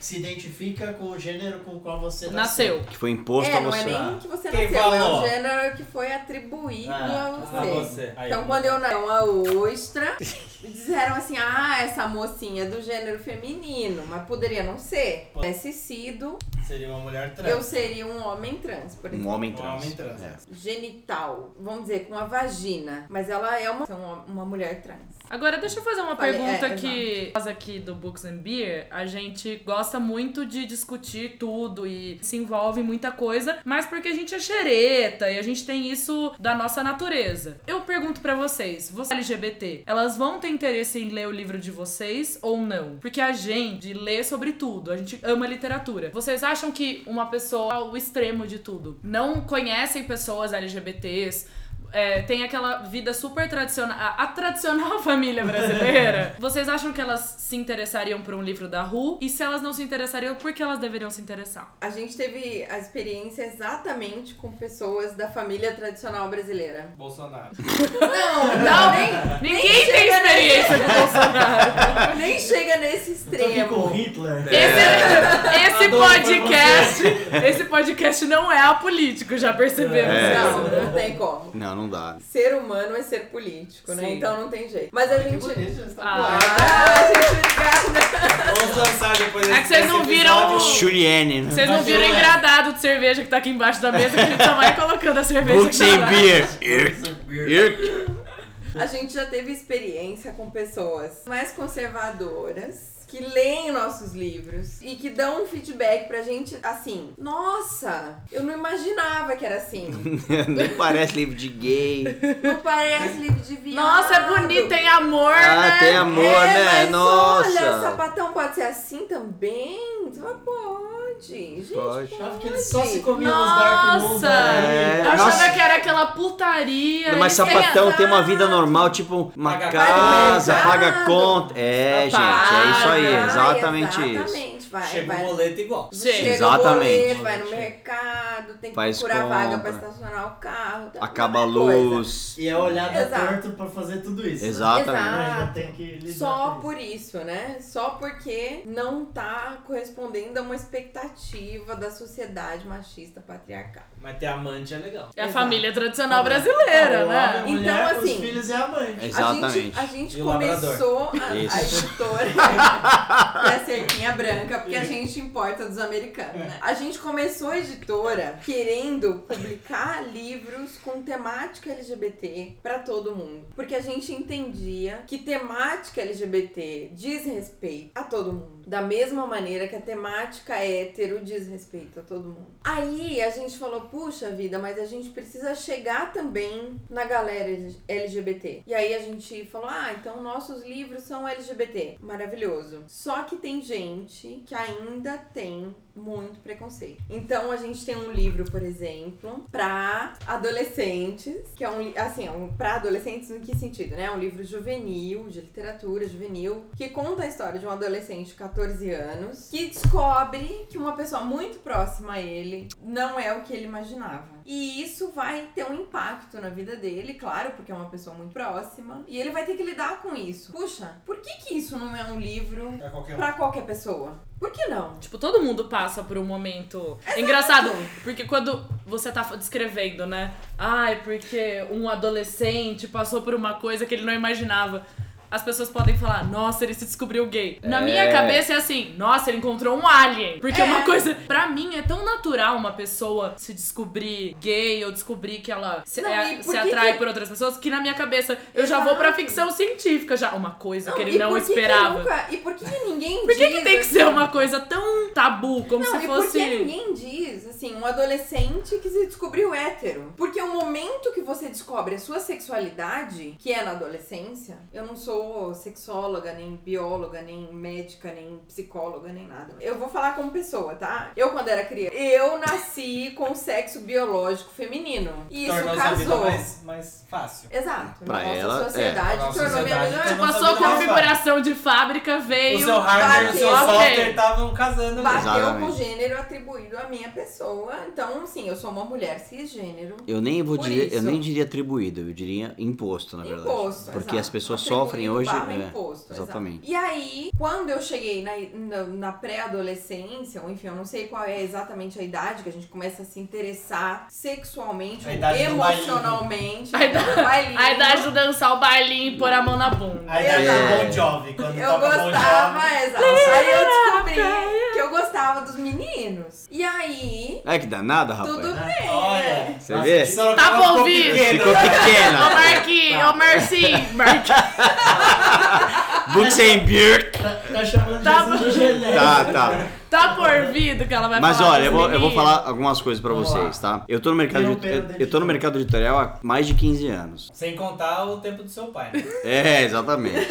se identifica com o gênero com o qual você Nasceu. Que foi imposto É, a não você. é nem que você Quem nasceu, é falou? o gênero que foi atribuído Ah, a Pra você. você. Aí, Então, quando eu nasci uma ostra, disseram assim: ah, essa mocinha é do gênero feminino, mas poderia não ser. Tivesse sido, Seria uma mulher trans. eu seria um homem trans, por Um exemplo. homem Um trans. homem trans. É. Genital, vamos dizer, com a vagina, mas ela é uma, uma, mulher trans. Agora, deixa eu fazer uma Falei, pergunta é, que nós aqui do Books and Beer, a gente gosta muito de discutir tudo e se envolve em muita coisa, mas porque a gente é xereta e a gente tem isso da nossa natureza. Eu pergunto pra vocês, você LGBT, elas vão ter interesse em ler o livro de vocês ou não? Porque a gente lê sobre tudo, a gente ama literatura. Vocês acham que uma pessoa ao extremo de tudo não conhecem pessoas LGBTs? É, tem aquela vida super tradicional, a, a tradicional família brasileira. Vocês acham que elas se interessariam por um livro da Ru? E se elas não se interessariam, por que elas deveriam se interessar? A gente teve a experiência exatamente com pessoas da família tradicional brasileira. Bolsonaro. Não, Não, nem, Ninguém tem chega experiência com Bolsonaro. nem chega nesse aqui com extremo. Hitler. Esse, esse foi podcast, esse podcast não é apolítico, já percebemos. É. Não, não tem como. Não, não dá. Ser humano é ser político, né? Sim. Então não tem jeito. Mas a Que gente. bonito, já está Ah. Ah, gente, obrigada. Vamos lançar depois É que vocês não viram o- Juliane, né? Vocês não viram o engradado de cerveja que tá aqui embaixo da mesa, que a gente só vai colocando a cerveja Books aqui and lá. beer. A gente já teve experiência com pessoas mais conservadoras. Que leem nossos livros e que dão um feedback pra gente assim: nossa, eu não imaginava que era assim. Nem parece livro de gay. Não parece livro de viado. Nossa, é bonito, tem amor, Ah, né? tem amor, é, né? Mas Nossa. olha, o sapatão pode ser assim também? Fala, pode. Gente, Pode. Eu acho que eles só se comiam nos Dark Moon. Nossa! É, Eu achava nossa. que era aquela putaria. Mas sapatão tem uma vida normal, tipo uma Paga casa, paga conta. É, gente, é isso aí, Vai, exatamente isso. Vai. Chega vai. o boleto igual. Sim. Chega Exatamente. o boleto, vai no mercado, tem que Faz procurar vaga pra compra. estacionar o carro. tá Acaba a mesma coisa. luz. E é olhada Exato. torto pra fazer tudo isso. né? Exatamente. Lidar Só por isso, né? Só porque não tá correspondendo a uma expectativa da sociedade machista patriarcal. Mas ter amante é legal. É a Exato. família tradicional brasileira, né? a mulher, Então, os assim, filhos e a mãe. A Exatamente. gente, a gente E o labrador. começou a, a Isso. editora que é a cerquinha branca, porque a gente importa dos americanos, né? A gente começou a editora querendo publicar livros com temática LGBT pra todo mundo. Porque a gente entendia que temática LGBT diz respeito a todo mundo. Da mesma maneira que a temática hétero diz respeito a todo mundo. Aí a gente falou, puxa vida, mas a gente precisa chegar também na galera LGBT. E aí a gente falou, ah, então nossos livros são LGBT. Maravilhoso. Só que tem gente que ainda tem muito preconceito. Então a gente tem um livro, por exemplo, pra adolescentes, que é um, assim, é um pra adolescentes em que sentido, né? É um livro juvenil, de literatura juvenil, que conta a história de um adolescente de 14 anos que descobre que uma pessoa muito próxima a ele não é o que ele imaginava. E isso vai ter um impacto na vida dele, claro, porque é uma pessoa muito próxima, e ele vai ter que lidar com isso. Puxa, por que que isso não é um livro Pra qualquer um. pra qualquer pessoa? Por que não? Tipo, todo mundo passa por um momento. É engraçado, porque quando você tá descrevendo, né? Ai, porque um adolescente passou por uma coisa que ele não imaginava. As pessoas podem falar, nossa, ele se descobriu gay. Na É. minha cabeça é assim, nossa, ele encontrou um alien. Porque É. uma coisa. Pra mim é tão natural uma pessoa se descobrir gay ou descobrir que ela se, Não, é- por se que atrai que- por outras pessoas que na minha cabeça eu já vou pra Exato. ficção científica já. Uma coisa que e ele não que que esperava. nunca- e por que, que ninguém Por que, diz que tem que assim? ser uma coisa tão tabu, como Não, se e por fosse. que ninguém diz, assim, um adolescente que se descobriu hétero? Porque o momento que você descobre a sua sexualidade, que é na adolescência, eu não sou sexóloga, nem bióloga, nem médica, nem psicóloga, nem nada. Eu vou falar como pessoa, tá? Eu, quando era criança, eu nasci com sexo biológico feminino. E isso Tornou casou. mais, mais fácil. Exato. Pra nossa ela, é. sociedade Nossa tornou minha vida tornou Passou a mais vibração de fábrica, O veio. seu hardware e o seu software estavam casando. Bateu com o Exatamente. gênero atribuído à minha pessoa. Então, sim, eu sou uma mulher cisgênero. Eu nem vou dizer, eu isso. nem diria atribuído, eu diria imposto, na verdade. Imposto, Porque exato. as pessoas Atribuído sofrem hoje. barra é, imposto, exato. exatamente. E aí, quando eu cheguei na, na, na pré-adolescência, ou enfim, eu não sei qual é exatamente a idade que a gente começa a se interessar sexualmente, A ou idade do emocionalmente. A idade- do bailinho. A idade de dançar o bailinho e pôr a mão na bunda. A idade Exato. do Bon Jovi, quando Eu toca Bon gostava, Jovi. exato. Aí eu descobri que eu gostava dos meninos. E aí, É que danada, rapaz. tudo bem. né? Olha, Você vê? Tá pequeno, Ficou né? Ô pequena. Marquinhos, ô Marcinho, Marquinhos. Buxenberg. Tá, tá chamando Tá Jesus de geleia. Tá, tá. Tá por vida que ela vai Mas falar olha, eu vou, eu vou falar algumas coisas pra Vamos vocês, tá? Eu tô no mercado de, eu, tô no mercado editorial há mais de 15 anos. Sem contar o tempo do seu pai. né? É, exatamente.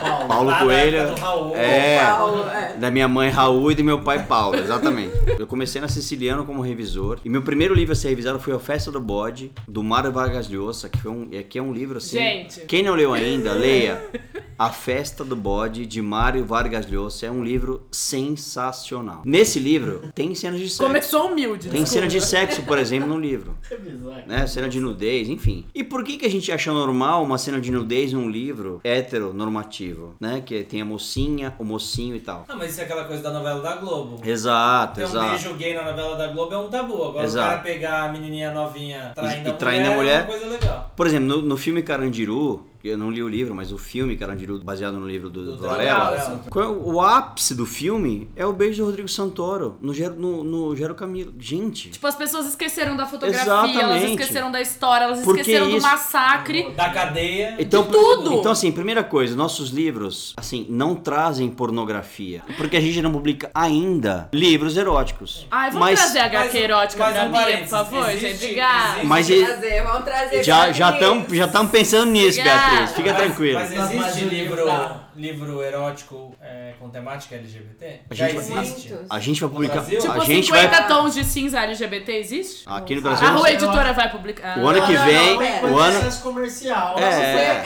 Paulo. Paulo Lá Coelho. Raul. É. Paulo, é. Da minha mãe Raul e do meu pai Paulo, exatamente. Eu comecei na Siciliano como revisor. E meu primeiro livro a ser revisado foi A Festa do Bode, do Mário Vargas Llosa, que, foi um, é, que é um livro assim. Gente. Quem não leu ainda, leia. A Festa do Bode, de Mário Vargas Llosa. É um livro sensacional. Nesse livro, tem cenas de sexo. Começou humilde. Tem desculpa. cena de sexo, por exemplo, no livro. Que bizarro. Né? Cena de nudez, enfim. E por que, que a gente acha normal uma cena de nudez num livro heteronormativo, né? Que tem a mocinha, o mocinho e tal. Não, mas isso é aquela coisa da novela da Globo. Exato, Ter um exato. beijo gay na novela da Globo é um tabu. Agora Exato. o cara pegar a menininha novinha traindo, E- e a, traindo mulher a mulher. é uma coisa legal. Por exemplo, no, no filme Carandiru, eu não li o livro, mas o filme, Carandiru, baseado no livro do, do, Do Varela. É o, ápice do filme é o beijo do Rodrigo Santoro no Gero, no, no Gero Camilo. Gente, Tipo, as pessoas esqueceram da fotografia, elas Exatamente. esqueceram da história, elas Por que esqueceram do isso? massacre. Da cadeia. Então, tudo! Então, assim, primeira coisa, nossos livros, assim, não trazem pornografia. Porque a gente não publica ainda livros eróticos. Ai, vamos mas trazer a HQ erótica mas pra mim, por favor, existe- gente. Obrigada. existe- Mas Vamos e- trazer, vamos trazer. já já estamos já tamo pensando nisso, Obrigada. Fica Mas- tranquila. Mas Mas existe o livro, livro erótico é, com temática LGBT? A Já gente vai- existe? Muitos. A gente vai publicar. Brasil? Tipo, a gente 50 vai. tons de cinza LGBT existe? Aqui no Brasil. A não Rua. Editora vai publicar. O ano Não, que não, vem, não, é, enquanto o ano- processo comercial. É, Não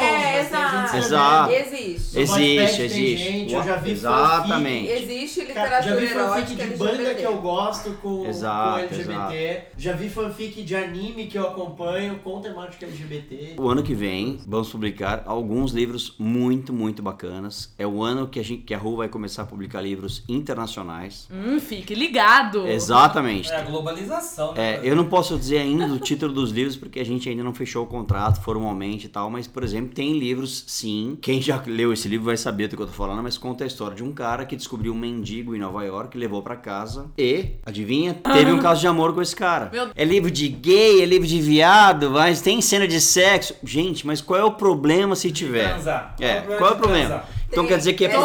é, exato. Exato. Existe. No Existe, Wattpad tem existe. gente, eu já vi Exatamente. Existe Cara, já literatura vi fanfic erótica de banda LGBT. que eu gosto com, Exato, com LGBT. Já vi fanfic de anime que eu acompanho com temática LGBT. O ano que vem vamos publicar alguns livros muito, muito bacanas. É o ano que a, gente, que a Rua vai começar a publicar livros internacionais. Hum, fique ligado. Exatamente. É a globalização, né? É, eu não posso dizer ainda o título dos livros porque a gente ainda não fechou o contrato formalmente e tal, mas, por exemplo, tem livros, sim. Quem já leu esse livro vai saber do que eu tô falando, mas conta a história de um cara que descobriu um mendigo em Nova York, levou pra casa e, adivinha, teve um caso de amor com esse cara. Meu- É livro de gay, é livro de viado, mas tem cena de sexo. Gente, mas qual é o problema se tiver? Transar. É, Qual é o qual é o problema Então quer dizer que é Todo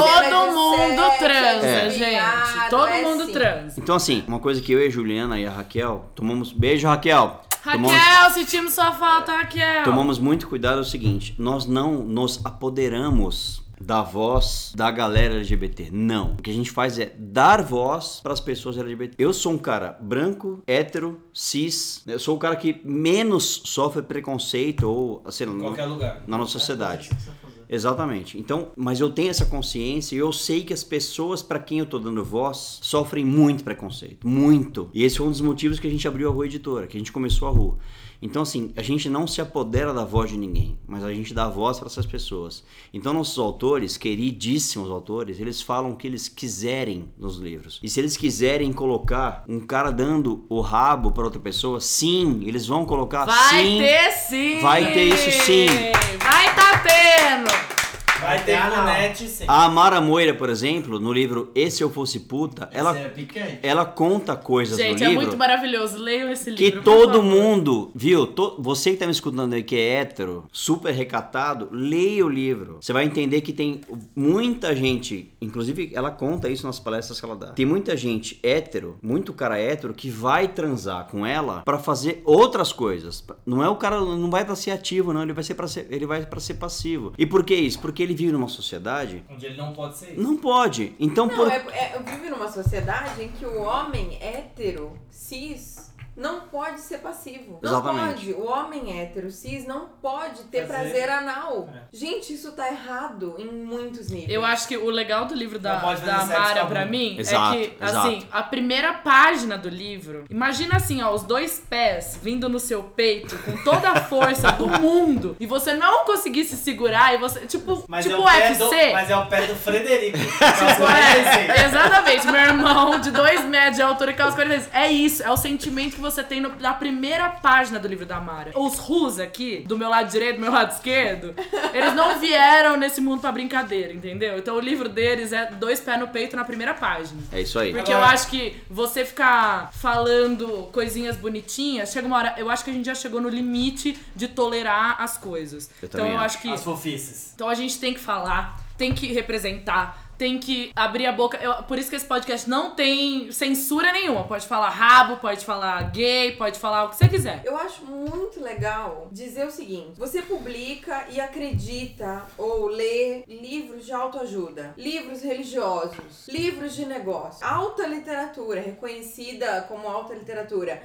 mundo transa, é gente. Todo é mundo sim. transa. Então, assim, uma coisa que eu e a Juliana e a Raquel tomamos. Beijo, Raquel! Tomamos- Raquel, sentimos sua falta, Raquel. Tomamos muito cuidado é o seguinte, nós não nos apoderamos da voz da galera LGBT. Não. O que a gente faz é dar voz para as pessoas LGBT. Eu sou um cara branco, hétero, cis. Eu sou o cara que menos sofre preconceito ou, sei lá, Em no- qualquer lugar. na nossa sociedade. Exatamente. Então, mas eu tenho essa consciência e eu sei que as pessoas para quem eu tô dando voz sofrem muito preconceito, muito. E esse foi um dos motivos que a gente abriu a Rua Editora, que a gente começou a Rua. Então, assim, a gente não se apodera da voz de ninguém, mas a gente dá voz para essas pessoas. Então, nossos autores, queridíssimos autores, eles falam o que eles quiserem nos livros. E se eles quiserem colocar um cara dando o rabo para outra pessoa, sim, eles vão colocar Vai sim. ter sim! Vai ter isso sim. Vai tá tendo! Vai ter punete, sim. A Amara Moira, por exemplo, no livro E Se Eu Fosse Puta, ela, é picante. ela conta coisas Gente, no é livro muito maravilhoso. Leiam esse que livro. por todo favor. mundo, viu? To- você que tá me escutando aí que é hétero, super recatado, leia o livro. Você vai entender que tem muita gente, inclusive ela conta isso nas palestras que ela dá. Tem muita gente hétero, muito cara hétero que vai transar com ela pra fazer outras coisas. Não é o cara não vai pra ser ativo, não, ele vai ser para ser ele vai para ser passivo. E por que isso? Porque ele vive numa sociedade Onde ele não pode ser isso. não pode. Então, Não, por... é, é, eu vivo numa sociedade em que o homem hétero, cis, não pode ser passivo. Não Exatamente. pode. O homem hétero, cis, não pode ter Fazer- prazer anal. É. Gente, isso tá errado em muitos níveis. Eu acho que o legal do livro da, Não da Mara pra mim Exato, é que, exato. assim, a primeira página do livro, imagina assim, ó, os dois pés vindo no seu peito com toda a força do mundo e você não conseguir se segurar e você, tipo, Mas tipo é o pé do, UFC. mas é o pé do Frederico. É, exatamente, meu irmão de dois metros de altura e calça 46. É isso, é o sentimento que você tem no- na primeira página do livro da Mara. Os Rus aqui, do meu lado direito, do meu lado esquerdo, eles não vieram nesse mundo pra brincadeira, entendeu? Então o livro deles é dois pés no peito na primeira página. É isso aí. Porque eu acho que você ficar falando coisinhas bonitinhas, chega uma hora. Eu acho que a gente já chegou no limite de tolerar as coisas. Eu então também eu acho. acho que. As fofices. Então a gente tem que falar, tem que representar, tem que abrir a boca. Eu- por isso que esse podcast não tem censura nenhuma. Pode falar rabo, pode falar gay, pode falar o que você quiser. Eu acho muito legal dizer o seguinte: você publica e acredita ou lê livros de autoajuda, livros religiosos, livros de negócio, alta literatura, reconhecida como alta literatura,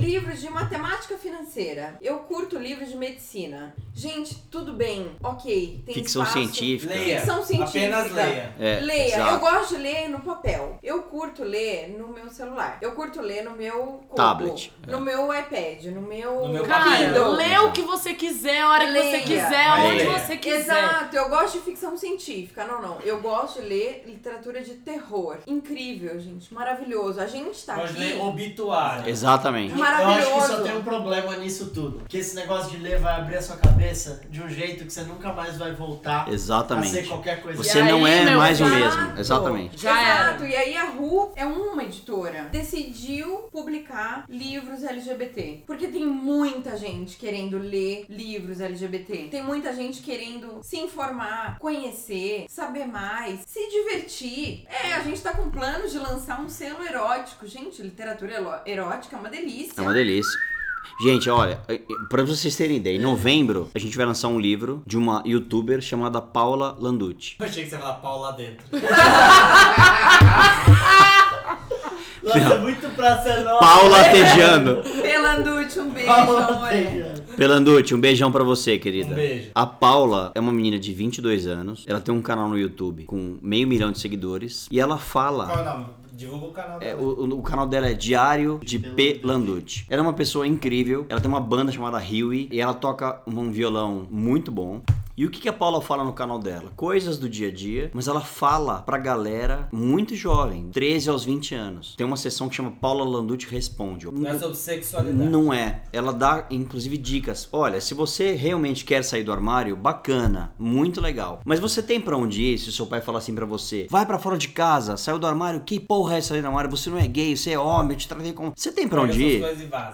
livros de matemática financeira. Eu curto livros de medicina. Gente, tudo bem, ok. Tem Ficção espaço. científica. Leia. Ficção científica. Apenas leia. É, Leia, exato. eu gosto de ler no papel. Eu curto ler no meu celular. Eu curto ler no meu Kobo, Tablet, é. no meu iPad, no meu, No meu Cara, Kindle. lê o que você quiser, a hora que você Leia. quiser, onde Leia. você quiser. Exato, eu gosto de ficção científica. Não, não. Eu gosto de ler literatura de terror. Incrível, gente. Maravilhoso. A gente tá Pode aqui. ler obituário. Exatamente. Eu acho que maravilhoso. só tem um problema nisso tudo. Que esse negócio de ler vai abrir a sua cabeça de um jeito que você nunca mais vai voltar a ser Exatamente. qualquer coisa. Você E não aí, é meu mais o mesmo. Exatamente. Já Exato, era. e aí a Ru é uma editora. Decidiu publicar livros LGBT. Porque tem muita gente querendo ler livros LGBT. Tem muita gente querendo se informar, conhecer, saber mais, se divertir. É, a gente tá com planos de lançar um selo erótico. Gente, literatura erótica é uma delícia. É uma delícia. Gente, olha, eh, eh, pra vocês terem ideia, em novembro a gente vai lançar um livro de uma youtuber chamada Paula Landucci. Eu achei que você ia falar pau lá dentro. Nossa, muito praça nova. Paula Tejano. Pelanducci, um beijo, amor. Pelanducci, um beijão pra você, querida. Um beijo. A Paula é uma menina de 22 anos. Ela tem um canal no YouTube com meio milhão de seguidores. E ela fala. Qual é o nome? Divulga o canal É, dela. o, o- o canal dela é Diário de P. Landucci. Ela é uma pessoa incrível. Ela tem uma banda chamada Huey. E ela toca um violão muito bom. E o que, que a Paula fala no canal dela? Coisas do dia a dia, mas ela fala pra galera muito jovem, 13 aos 20 anos. Tem uma sessão que chama Paula Landucci Responde. Não é sobre sexualidade. Não é. Ela dá, inclusive, dicas. Olha, se você realmente quer sair do armário, bacana, muito legal. Mas você tem pra onde ir se o seu pai falar assim pra você: vai pra fora de casa, saiu do armário, que porra é sair do armário? Você não é gay, você é homem, eu te tratei como. Você tem pra onde ir?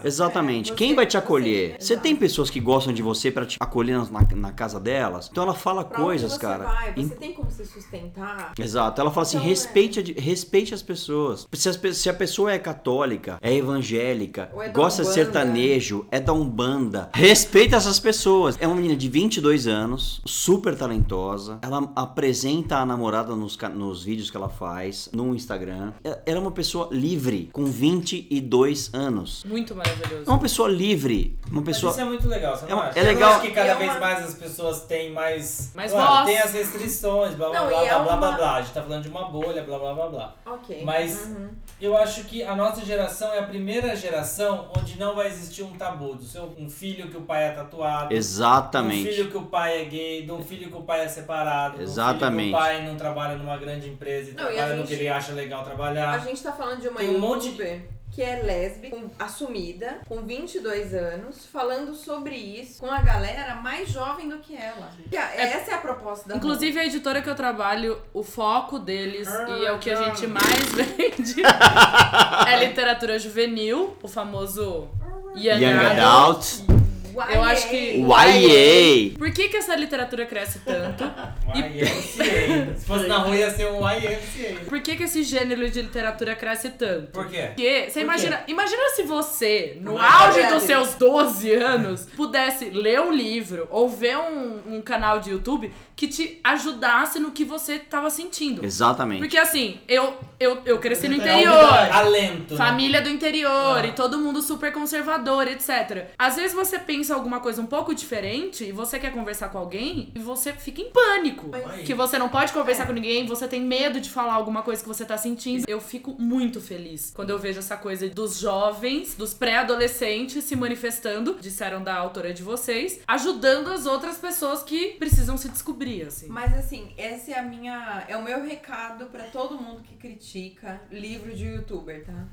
Exatamente. É, Quem você- vai te você- acolher? Você exato. tem pessoas que gostam de você pra te acolher na, na casa delas? Então ela fala Pra onde coisas, você cara. Vai, você im- tem como se sustentar. Exato. Ela fala assim: Então, é. respeite, a- respeite as pessoas. Se, as se a pessoa é católica, é evangélica, é gosta de sertanejo, é da Umbanda, respeita essas pessoas. É uma menina de 22 anos, super talentosa. Ela apresenta a namorada nos, nos vídeos que ela faz no Instagram. É- Ela é uma pessoa livre, com 22 anos. Muito É maravilhoso. uma pessoa livre. Uma Mas pessoa. isso é muito legal, você É não uma- acha? é legal- Eu acho que cada É vez uma- mais as pessoas têm mais... Mais Claro, voz. Tem as restrições, blá blá Não, blá e é blá blá blá uma- blá. A gente tá falando de uma bolha, blá blá blá blá. Ok. Mas Uhum. eu acho que a nossa geração é a primeira geração onde não vai existir um tabu. Do seu, um filho que o pai é tatuado. Um Exatamente. filho que o pai é gay, de um filho que o pai é separado. de um Exatamente. filho que o pai não trabalha numa grande empresa e Não, e a trabalha no gente- que ele acha legal trabalhar. A gente tá falando de uma Tem um monte de- que é lésbica, com- assumida, com 22 anos, falando sobre isso com a galera mais jovem do que ela. A- Essa é a proposta da Inclusive, a editora que eu trabalho, o foco deles e é o que a gente mais vende é literatura juvenil, o famoso Young, Young Adult. Ru. Eu acho que- YA. Por que, que essa literatura cresce tanto? YMCA. Se fosse na rua ia ser um YMCA. Por que, que esse gênero de literatura cresce tanto? Por quê? Porque você Por imagina, imagina se você, no Não auge dos seus 12 anos, pudesse ler um livro ou ver um, um canal de YouTube que te ajudasse no que você tava sentindo. Exatamente. Porque assim, eu, eu, eu cresci no interior. Alento. né? Família do interior Ah. e todo mundo super conservador, etc. Às vezes você pensa alguma coisa um pouco diferente e você quer conversar com alguém e você fica em pânico. Mas- Que você não pode conversar É. com ninguém, você tem medo de falar alguma coisa que você tá sentindo. Eu fico muito feliz quando eu vejo essa coisa dos jovens, dos pré-adolescentes se manifestando, disseram da autora de vocês, ajudando as outras pessoas que precisam se descobrir, assim. Mas assim, essa é a minha. É o meu recado pra todo mundo que critica livro de youtuber, tá?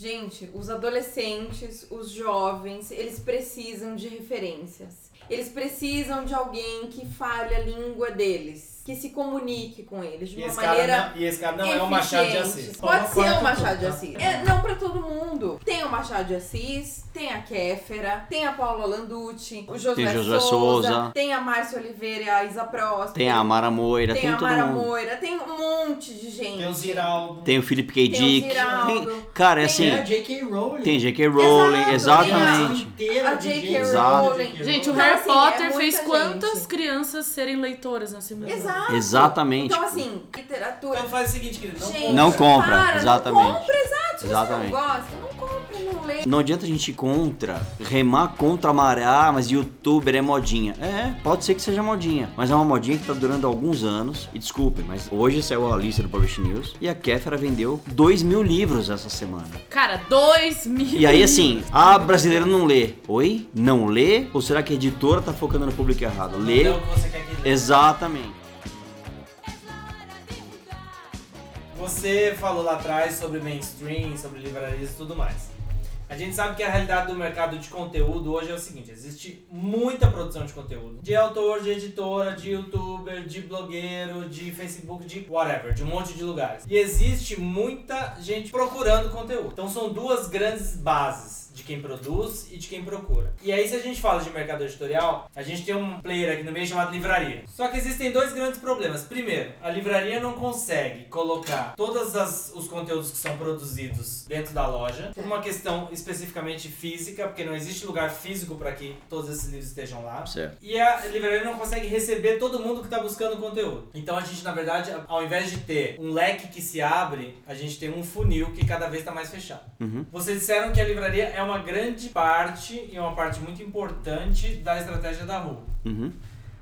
Gente, os adolescentes, os jovens, eles precisam de referências. Eles precisam de alguém que fale a língua deles, que se comunique com eles de E uma maneira não, e esse cara não é o Machado de eficiente. Assis. Pode ser o Machado de tá? Assis. É, não pra todo mundo. Tem o Machado de Assis, tem a Kéfera, tem a Paula Landucci, o Josué, Tem Josué Souza, Souza. tem a Márcia Oliveira e a Isa Próspero. Tem a Mara Moira, tem, tem, a todo Mara mundo. Moira, tem um monte de gente. Tem o Ziraldo. Tem o Felipe K. Tem o Dick. Tem- Cara, é Tem assim. Tem a J.K. Rowling. Tem J.K. Rowling, exatamente. A J.K. Rowling. Gente, o Então, Harry assim, é Potter fez quantas crianças serem leitoras nesse mundo? Exato. Exatamente. Então, assim, literatura. Então faz o seguinte, querido. Não gente, compra. Não compra, para, exatamente. Não compra, exato. Se Exatamente. você não gosta, não compra, não lê. Não adianta a gente ir contra, remar contra a maré, ah, mas youtuber é modinha. É, pode ser que seja modinha, mas é uma modinha que tá durando alguns anos. E desculpem, mas hoje saiu a lista do Publish News e a Kéfera vendeu 2 mil livros essa semana. Cara, dois mil. E aí, assim, a brasileira não lê. Oi? Não lê? Ou será que a editora tá focando no público errado? Lê. Não é o que você quer que lê. Exatamente. Você falou lá atrás sobre mainstream, sobre livrarias e tudo mais. A gente sabe que a realidade do mercado de conteúdo hoje é o seguinte: existe muita produção de conteúdo. De autor, de editora, de youtuber, de blogueiro, de Facebook, de whatever, de um monte de lugares. E existe muita gente procurando conteúdo. Então são duas grandes bases de quem produz e de quem procura. E aí, se a gente fala de mercado editorial, a gente tem um player aqui no meio chamado livraria. Só que existem dois grandes problemas. Primeiro, a livraria não consegue colocar todos as- os conteúdos que são produzidos dentro da loja, por uma questão especificamente física, porque não existe lugar físico para que todos esses livros estejam lá. Certo. E a livraria não consegue receber todo mundo que está buscando conteúdo. Então a gente, na verdade, ao invés de ter um leque que se abre, a gente tem um funil que cada vez está mais fechado. Uhum. Vocês disseram que a livraria é uma grande parte e uma parte muito importante da estratégia da rua. Uhum.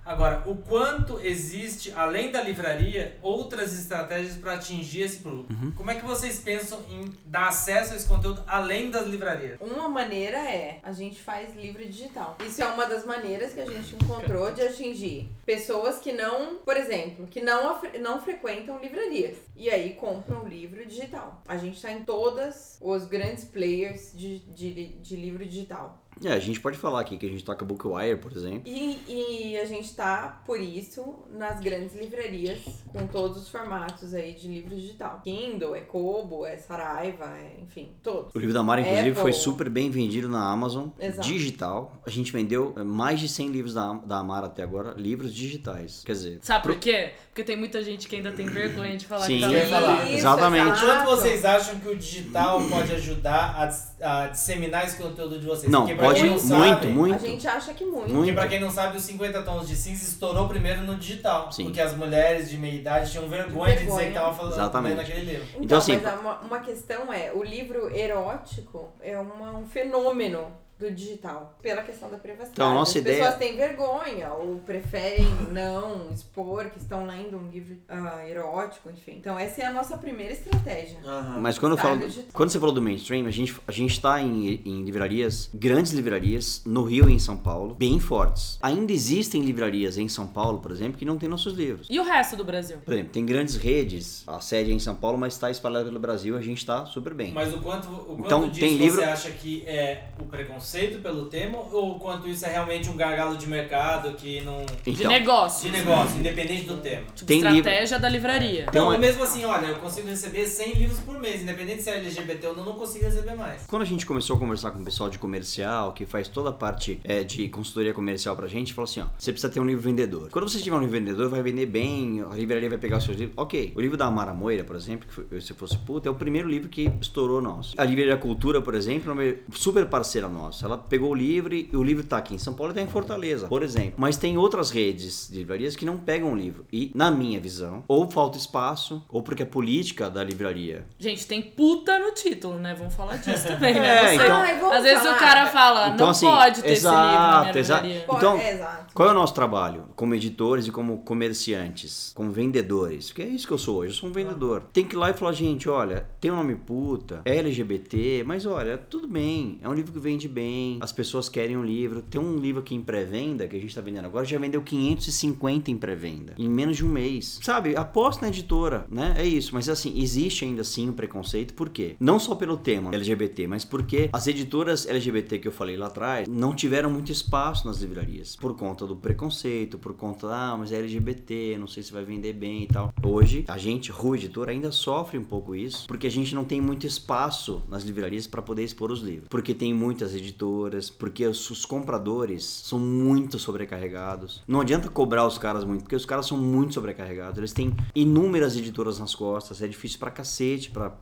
Agora, o quanto existe, além da livraria, outras estratégias para atingir esse público? Como é que vocês pensam em dar acesso a esse conteúdo além das livrarias? Uma maneira é a gente faz livro digital. Isso é uma das maneiras que a gente encontrou de atingir pessoas que não, por exemplo, que não, não frequentam livrarias e aí compram livro digital. A gente tá em todas os grandes players de, de, de livro digital. É, a gente pode falar aqui que a gente toca Bookwire, por exemplo. E, e a gente tá, por isso, nas grandes livrarias, com todos os formatos aí de livro digital. Kindle, é Kobo, é Saraiva, é, enfim, todos. O livro da Mara, inclusive, Apple. foi super bem vendido na Amazon, Exato. digital. A gente vendeu eh, mais de 100 livros da, da Amara até agora, livros digitais. Quer dizer, Sabe por quê? Porque tem muita gente que ainda tem vergonha de falar Sim. que tá lendo. falar. Isso, Exatamente. exato. Quanto vocês acham que o digital pode ajudar a, a disseminar esse conteúdo de vocês? não, Porque pode quem não muito, sabe- muito. A gente acha que muito. Muito. Porque pra quem não sabe, os 50 tons de cinza estourou primeiro no digital. Sim. Porque as mulheres de meia idade tinham vergonha, de dizer Vergonha. que estavam falando Exatamente. lendo aquele livro. Então, Então, assim, mas uma, uma questão é, o livro erótico é uma- um fenômeno do digital, pela questão da privacidade. Então, a nossa As ideia- pessoas têm vergonha ou preferem não expor que estão lendo um livro ah, erótico, enfim. Então, essa é a nossa primeira estratégia. Aham. Mas quando, eu falo, digital. quando você falou do mainstream, a gente, a gente tá em, em livrarias, grandes livrarias, no Rio e em São Paulo, bem fortes. Ainda existem livrarias em São Paulo, por exemplo, que não tem nossos livros. E o resto do Brasil? Por exemplo, tem grandes redes, a sede é em São Paulo, mas está espalhada pelo Brasil, a gente está super bem. Mas o quanto, o quanto Então, disso tem livro- você acha que é o preconceito pelo tema ou quanto isso é realmente um gargalo de mercado que não. De Então, negócio. de negócio, independente do tema? Tipo, Tem estratégia da livraria. Tem não, uma- mesmo assim, olha, eu consigo receber 100 livros por mês, independente se é LGBT ou não, eu não consigo receber mais. Quando a gente começou a conversar com o pessoal de comercial, que faz toda a parte é, de consultoria comercial pra gente, falou assim, ó, você precisa ter um livro vendedor. Quando você tiver um livro vendedor, vai vender bem, a livraria vai pegar os seus livros. Ok, o livro da Amara Moira, por exemplo, que foi, se fosse puta, é o primeiro livro que estourou nosso. A Livraria Cultura, por exemplo, é uma super parceira nossa. Ela pegou o livro e o livro tá aqui em São Paulo e tá em Fortaleza, por exemplo. Mas tem outras redes de livrarias que não pegam o livro. E, na minha visão, ou falta espaço, ou porque a política da livraria Gente, tem puta no título, né? Vamos falar disso também, É, né? Você- então- Às vezes falar. o cara fala, Então, não assim, pode ter esse livro na minha exato, exato. livraria. Então, é, exato. Qual é o nosso trabalho? Como editores e como comerciantes, como vendedores. Que é isso que eu sou hoje, eu sou um vendedor. Tem que ir lá e falar, gente, olha, tem um nome puta, é LGBT, mas olha, tudo bem, é um livro que vende bem, as pessoas querem um livro. Tem um livro aqui em pré-venda que a gente tá vendendo agora, já vendeu 550 em pré-venda, em menos de um mês. Sabe, aposta na editora, né? É isso, mas assim, existe ainda assim um preconceito, por quê? Não só pelo tema LGBT, mas porque as editoras LGBT que eu falei lá atrás não tiveram muito espaço nas livrarias, por conta do preconceito, por conta, ah, mas é LGBT, não sei se vai vender bem e tal. Hoje, a gente, Rua Editora, ainda sofre um pouco isso, porque a gente não tem muito espaço nas livrarias para poder expor os livros. Porque tem muitas editoras, porque os, os compradores são muito sobrecarregados. Não adianta cobrar os caras muito, porque os caras são muito sobrecarregados. Eles têm inúmeras editoras nas costas, é difícil pra cacete pra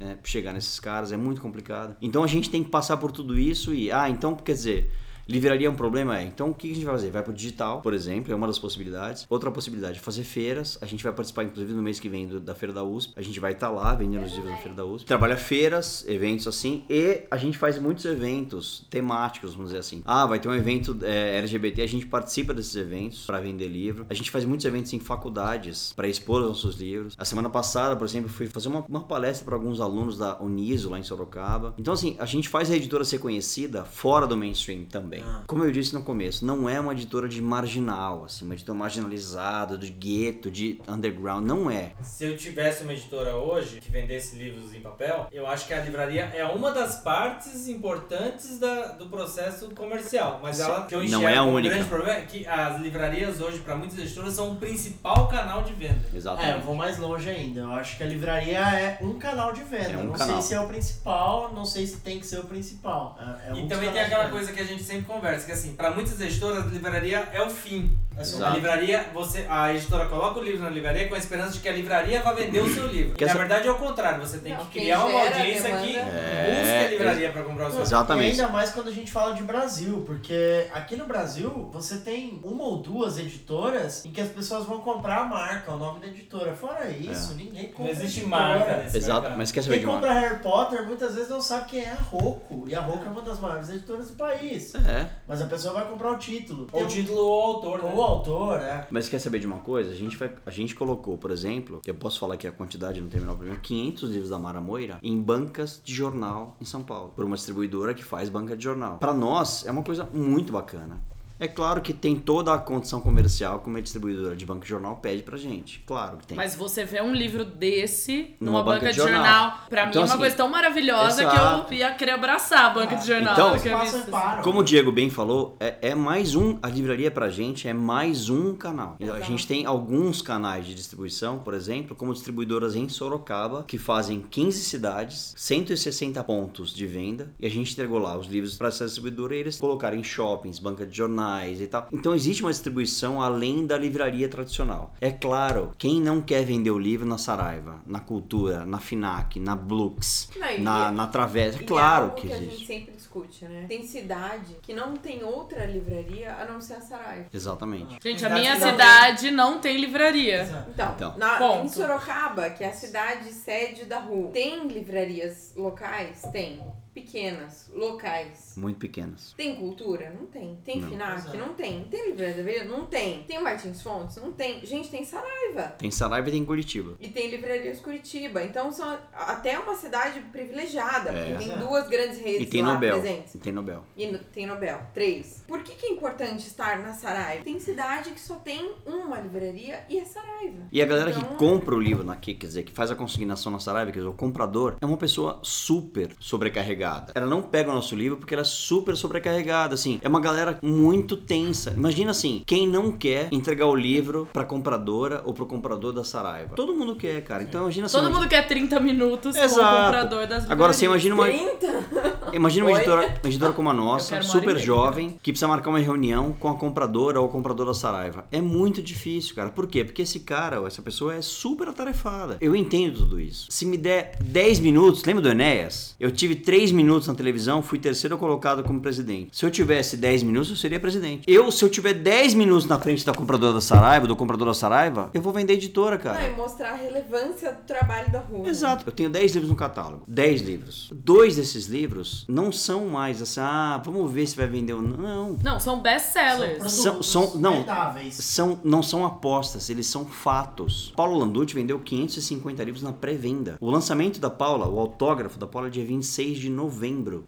é, chegar nesses caras, é muito complicado. Então a gente tem que passar por tudo isso e, ah, então quer dizer. Livraria é um problema? É. Então o que a gente vai fazer? Vai pro digital, por exemplo, é uma das possibilidades. Outra possibilidade é fazer feiras. A gente vai participar, inclusive, no mês que vem do- da Feira da USP. A gente vai estar lá vendendo os livros da Feira da USP. Trabalha feiras, eventos assim. E a gente faz muitos eventos temáticos, vamos dizer assim. Ah, vai ter um evento é, LGBT, a gente participa desses eventos para vender livro. A gente faz muitos eventos em faculdades para expor os nossos livros. A semana passada, por exemplo, fui fazer uma, uma palestra para alguns alunos da Uniso lá em Sorocaba. Então, assim, a gente faz a editora ser conhecida fora do mainstream também. Também. Ah. Como eu disse no começo, não é uma editora de marginal, assim, uma editora marginalizada, de gueto, de underground, não é. Se eu tivesse uma editora hoje que vendesse livros em papel, eu acho que a livraria é uma das partes importantes da- do processo comercial. Mas ela que eu Não enxergo é a única. grande problema é que as livrarias hoje, para muitas editoras, são o principal canal de venda. É, eu vou mais longe ainda. Eu acho que a livraria é um canal de venda. É um não canal. sei se é o principal, não sei se tem que ser o principal. É, é um e dos também tem aquela coisa que a gente sempre conversa, que assim, para muitas editoras, a livraria é o fim. É só- A livraria, você, a editora coloca o livro na livraria com a esperança de que a livraria vai vender o seu livro. Que Na essa- verdade é o contrário, você tem Não, que criar uma audiência que demanda- É, busque a livraria para comprar o seu livro. Exatamente. E ainda mais quando a gente fala de Brasil, porque aqui no Brasil você tem uma ou duas editoras em que as pessoas vão comprar a marca, o nome da editora. Fora isso, ninguém compra. Não existe marca nesse Exato, mercado. mas quer saber Quem de compra Harry Potter muitas vezes não sabe quem é a Roku. E a Roku é uma das maiores editoras do país. É, Mas a pessoa vai comprar o título. Ou o título ou o autor, né? Ou autor, é. mas quer saber de uma coisa? A gente, vai, a gente colocou, por exemplo, eu posso falar que a quantidade não tem o problema, 500 livros da Mara Moira em bancas de jornal em São Paulo, por uma distribuidora que faz banca de jornal. Pra nós, é uma coisa muito bacana. É claro que tem toda a condição comercial que uma distribuidora de banca de jornal pede pra gente. Claro que tem. Mas você vê um livro desse Numa numa, banca banca, de de jornal. jornal. Pra Então, mim é uma assim, coisa tão maravilhosa exato. que eu ia querer abraçar a banca de jornal. Então, param. Como o Diego bem falou, é, é mais um, a livraria pra gente é mais um canal. A gente tem alguns canais de distribuição, por exemplo, como distribuidoras em Sorocaba, que fazem 15 cidades, 160 pontos de venda, e a gente entregou lá os livros para essa distribuidora e eles colocaram em shoppings, banca de jornais e tal. Então existe uma distribuição além da livraria tradicional. É claro, quem não quer vender o livro na Saraiva, na Cultura, na Finac, na Blux, Não, na, na Travessa, é claro algo que que a existe. gente sempre discute, né? Tem cidade que não tem outra livraria a não ser a Saraiva. Exatamente. Gente, a minha cidade não tem livraria. Exato. Então, Então. na, em Sorocaba, que é a cidade sede da rua, tem livrarias locais? Tem. Pequenas, locais. Muito pequenas. Tem cultura? Não tem. Tem Não. FINAC? Exato. Não tem. Tem livraria da? Não tem. Tem Martins Fontes? Não tem. Gente, tem Saraiva. Tem Saraiva e tem Curitiba. E tem livrarias Curitiba. Então são até uma cidade privilegiada, É. porque tem duas grandes redes E tem lá Nobel. presentes. E tem Nobel. E no- tem Nobel. Três. Por que, que é importante estar na Saraiva? Tem cidade que só tem uma livraria e é Saraiva. E a galera Então, que compra o livro aqui, quer dizer, que faz a consignação na Saraiva, quer dizer, o comprador, é uma pessoa super sobrecarregada. Ela não pega o nosso livro porque ela é super sobrecarregada, assim. É uma galera muito tensa. Imagina assim, quem não quer entregar o livro pra compradora ou pro comprador da Saraiva? Todo mundo quer, cara. Então imagina assim. Todo mundo quer 30 minutos com o Exato. comprador das Agora você livrarias. imagina uma, 30? Imagina uma Oi? editora, uma editora como a Eu nossa, quero uma hora e super meia. jovem, que precisa marcar uma reunião com a compradora ou o comprador da Saraiva. É muito difícil, cara. Por quê? Porque esse cara ou essa pessoa é super atarefada. Eu entendo tudo isso. Se me der 10 minutos, lembra do Enéas? Eu tive 3 minutos na televisão, fui terceiro colocado como presidente. Se eu tivesse 10 minutos, eu seria presidente. Eu, se eu tiver 10 minutos na frente da compradora da Saraiva, do comprador da Saraiva, eu vou vender editora, cara. Não, e mostrar a relevância do trabalho da rua. Exato. Eu tenho 10 livros no catálogo. 10 livros. Dois desses livros não são mais assim, ah, vamos ver se vai vender ou não. Não. Não, são best-sellers. produtos São- são- não. vendáveis. São, não são apostas, eles são fatos. Paulo Landucci vendeu 550 livros na pré-venda. O lançamento da Paula, o autógrafo da Paula, é dia 26 de novembro.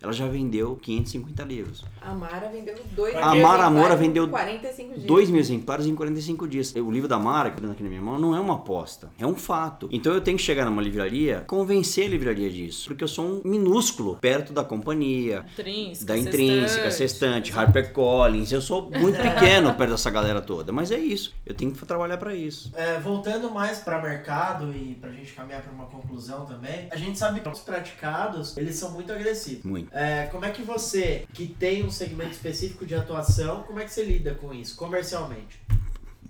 Ela já vendeu 550 livros. A Mara vendeu dois A Mara exemplares Moura em vendeu 45 dias. 2 mil exemplares em 45 dias. O livro da Mara, que eu tenho aqui na minha mão, não é uma aposta, é um fato. Então eu tenho que chegar numa livraria, convencer a livraria disso. Porque eu sou um minúsculo perto da companhia, Intrínseca, da intrínseca, sextante. HarperCollins. Eu sou muito pequeno perto dessa galera toda. Mas é isso. Eu tenho que trabalhar pra isso. É, voltando mais para mercado e pra gente caminhar para uma conclusão também, a gente sabe que os praticados, eles são muito agressivos. Muito. É, como é que você, que tem um segmento específico de atuação, como é que você lida com isso, comercialmente?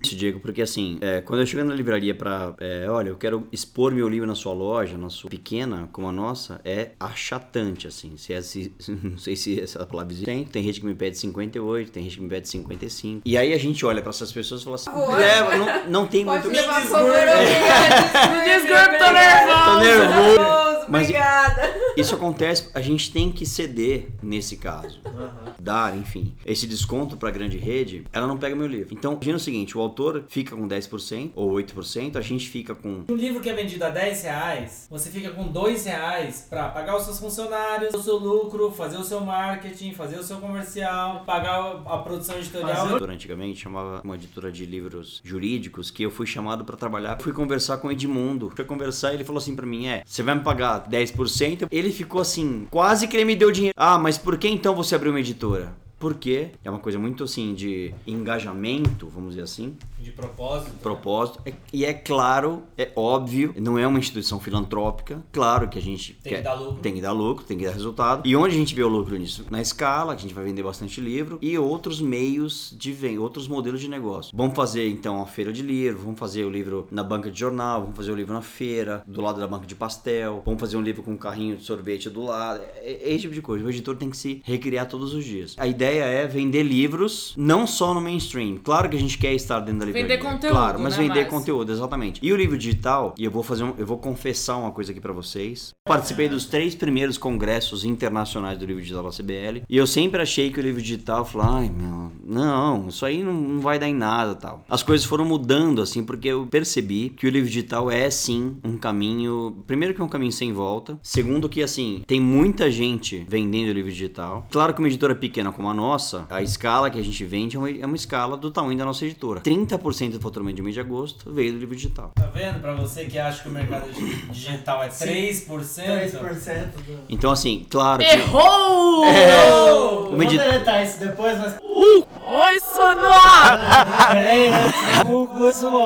Isso, Diego, porque assim, é, quando eu chego na livraria pra. é, olha, eu quero expor meu livro na sua loja, na sua pequena como a nossa, é achatante, assim. Se é, se, não sei se essa palavra existe. Tem, tem gente que me pede 58, tem gente que me pede 55. E aí a gente olha pra essas pessoas e fala assim: leva, não, não tem Pode muito. levar desculpa. por Desculpa, tô nervosa. Tô nervoso. Mas- Obrigada. Isso acontece, a gente tem que ceder nesse caso. Aham. Dar, enfim, esse desconto pra grande rede, ela não pega meu livro. Então, imagina o seguinte, o autor fica com 10% ou 8%, a gente fica com Um livro que é vendido a 10 reais, você fica com 2 reais pra pagar os seus funcionários, o seu lucro, fazer o seu marketing, fazer o seu comercial, pagar a produção editorial. editora antigamente, chamava uma editora de livros jurídicos, que eu fui chamado pra trabalhar. Fui conversar com o Edmundo. Fui conversar e ele falou assim pra mim: é, você vai me pagar 10%? Ele ficou assim, quase que ele me deu dinheiro. Ah, mas por que então você abriu uma editora? Porque é uma coisa muito assim de engajamento, vamos dizer assim, De propósito. propósito. É- E é claro, é óbvio, não é uma instituição filantrópica. Claro que a gente Tem que dar lucro. tem que dar lucro, tem que dar resultado. E onde a gente vê o lucro nisso? Na escala, que a gente vai vender bastante livro e outros meios de venda, outros modelos de negócio. Vamos fazer então a feira de livro, vamos fazer o livro na banca de jornal, vamos fazer o livro na feira, do lado da banca de pastel, vamos fazer um livro com um carrinho de sorvete do lado. É, é esse tipo de coisa. O editor tem que se recriar todos os dias. A ideia é vender livros não só no mainstream. Claro que a gente quer estar dentro da Vender livraria. conteúdo, Claro, mas né, vender Márcio? conteúdo, exatamente. E o livro digital, e eu vou fazer um, eu vou confessar uma coisa aqui pra vocês. Participei dos três primeiros congressos internacionais do livro digital da CBL, e eu sempre achei que o livro digital, falei, ai, meu, não, isso aí não, não vai dar em nada, tal. As coisas foram mudando assim, porque eu percebi que o livro digital é sim um caminho, primeiro que é um caminho sem volta, segundo que assim, tem muita gente vendendo o livro digital. Claro que uma editora pequena como a nossa, a escala que a gente vende é uma, é uma escala do tamanho da nossa editora. 30% do faturamento de mês de agosto veio do livro digital. Tá vendo? Pra você que acha que o mercado di- digital é 3%. 3% do... Então, assim, claro que. Errou! Oh! Uma Vamos edi- deletar isso depois, mas... Oi, Sonora!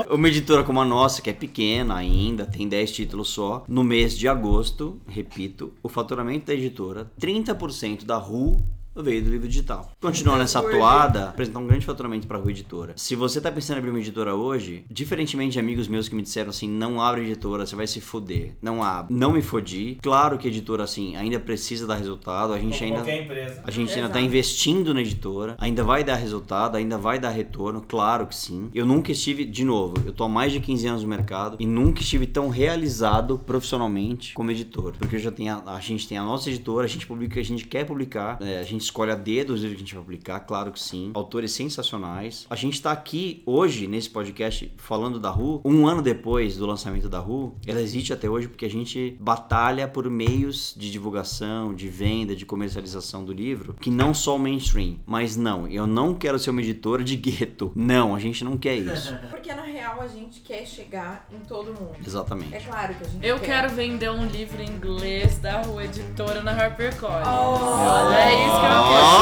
Uma editora como a nossa, que é pequena ainda, tem 10 títulos só, no mês de agosto, repito, o faturamento da editora, 30% da RU veio do livro digital. Continuando nessa toada, apresentar um grande faturamento para a Editora. Se você tá pensando em abrir uma editora hoje, diferentemente de amigos meus que me disseram assim, não abre editora, você vai se foder. Não abre. Não me fodi. Claro que a editora, assim, ainda precisa dar resultado, a gente Como ainda... empresa. A gente ainda Exato. está investindo na editora, ainda vai dar resultado, ainda vai dar retorno, claro que sim. Eu nunca estive, de novo, eu tô há mais de 15 anos no mercado e nunca estive tão realizado profissionalmente como editor. Porque eu já tenho a, a gente tem a nossa editora, a gente publica o que a gente quer publicar, é, a gente escolhe a dedo os livros que a gente vai publicar, claro que sim. Autores sensacionais. A gente tá aqui hoje, nesse podcast, falando da RU, um ano depois do lançamento da RU, ela existe até hoje porque a gente batalha por meios de divulgação, de venda, de comercialização do livro, que não só o mainstream. Mas não, eu não quero ser uma editora de gueto. Não, a gente não quer isso. Porque na real a gente quer chegar em todo mundo. É Exatamente. claro que a gente Eu quer. quero vender um livro em inglês da Rua Editora na HarperCollins. Oh, é isso que eu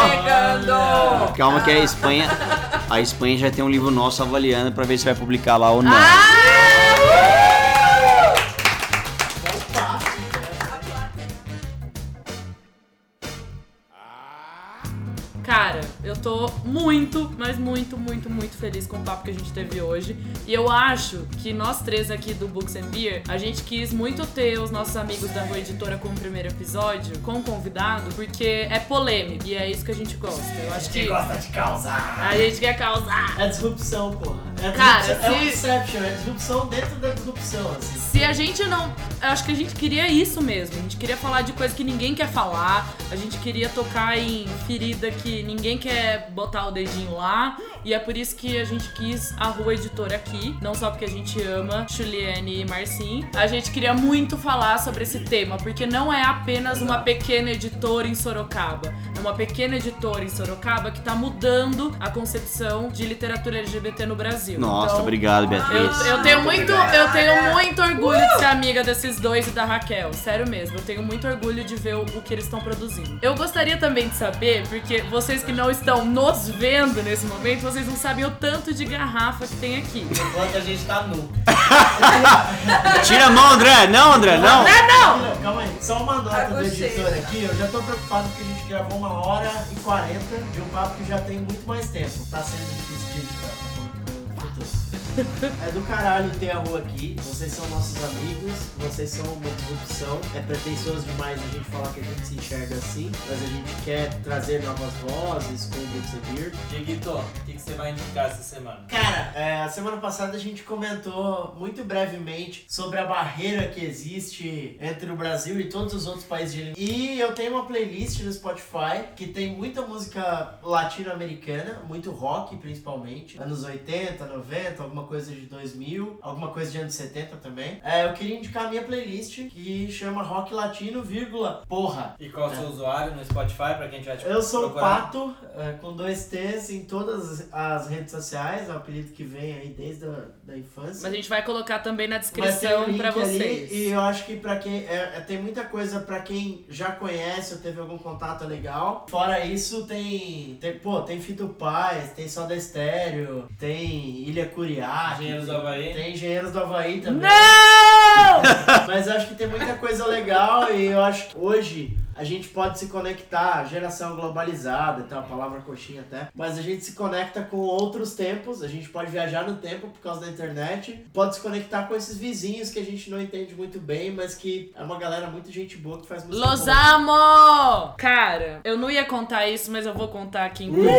chegando! Calma que a Espanha, a Espanha já tem um livro nosso avaliando pra ver se vai publicar lá ou não. Cara, eu tô muito, mas muito, muito, muito feliz com o papo que a gente teve hoje. E eu acho que nós três aqui do Books and Beer, a gente quis muito ter os nossos amigos da Rua Editora como primeiro episódio, com convidado, porque é polêmico. E é isso que a gente gosta. Eu acho que Quem gosta de causar. a gente quer causar. É disrupção, porra. É Cara, disrupção, é um se- Inception, é disrupção dentro da disrupção, assim. Se a gente não. Eu acho que a gente queria isso mesmo. A gente queria falar de coisa que ninguém quer falar. A gente queria tocar em ferida que ninguém quer botar o dedinho lá. E é por isso que a gente quis a Rua Editora aqui. Não só porque a gente ama Juliane e Marcin. A gente queria muito falar sobre esse tema, porque não é apenas uma pequena editora em Sorocaba. É uma pequena editora em Sorocaba que tá mudando a concepção de literatura LGBT no Brasil. Nossa, Então, obrigado, eu, Beatriz. eu tenho muito, eu tenho muito orgulho de ser amiga desses dois e da Raquel. Sério mesmo, eu tenho muito orgulho de ver o, o que eles estão produzindo. Eu gostaria também de saber, porque vocês que não estão nos vendo nesse momento, vocês não sabem o tanto de garrafa que tem aqui. Enquanto a gente tá nu. Tira a mão, André! Não, André, não! Calma, calma aí. Só uma nota do editor aqui. Eu já tô preocupado porque a gente gravou uma hora e quarenta de um papo que já tem muito mais tempo. Tá sendo difícil de editar. É do caralho ter a rua aqui. Vocês são nossos amigos, vocês são uma disrupção. É pretensioso demais a gente falar que a gente se enxerga assim, mas a gente quer trazer novas vozes com o Books Beer. Dieguito, o que, que você vai indicar essa semana? Cara, é, a semana passada a gente comentou muito brevemente sobre a barreira que existe entre o Brasil e todos os outros países de língua. E eu tenho uma playlist no Spotify que tem muita música latino-americana, muito rock principalmente, anos 80, 90, alguma coisa de 2000, alguma coisa de anos 70 também. É, eu queria indicar a minha playlist que chama Rock Latino, vírgula, porra. E qual é o seu usuário no Spotify pra quem tiver te Eu sou o procurar? Pato, é, com dois T's em todas as redes sociais, é um apelido que vem aí desde a da infância. Mas a gente vai colocar também na descrição um link pra ali, vocês. e eu acho que pra quem. É, é- tem muita coisa pra quem já conhece ou teve algum contato legal. Fora isso, tem. tem pô, tem Fito Paz, tem Soda Estéreo, tem Ilha Curiá. Engenheiros do tem- Havaí. Tem Engenheiros do Havaí também. Não! Mas eu acho que tem muita coisa legal e eu acho que hoje a gente pode se conectar, geração globalizada, tem uma palavra coxinha até, mas a gente se conecta com outros tempos, a gente pode viajar no tempo por causa da internet, pode se conectar com esses vizinhos que a gente não entende muito bem, mas que é uma galera muito gente boa que faz música Los boa. amo! Cara, eu não ia contar isso, mas eu vou contar aqui em público.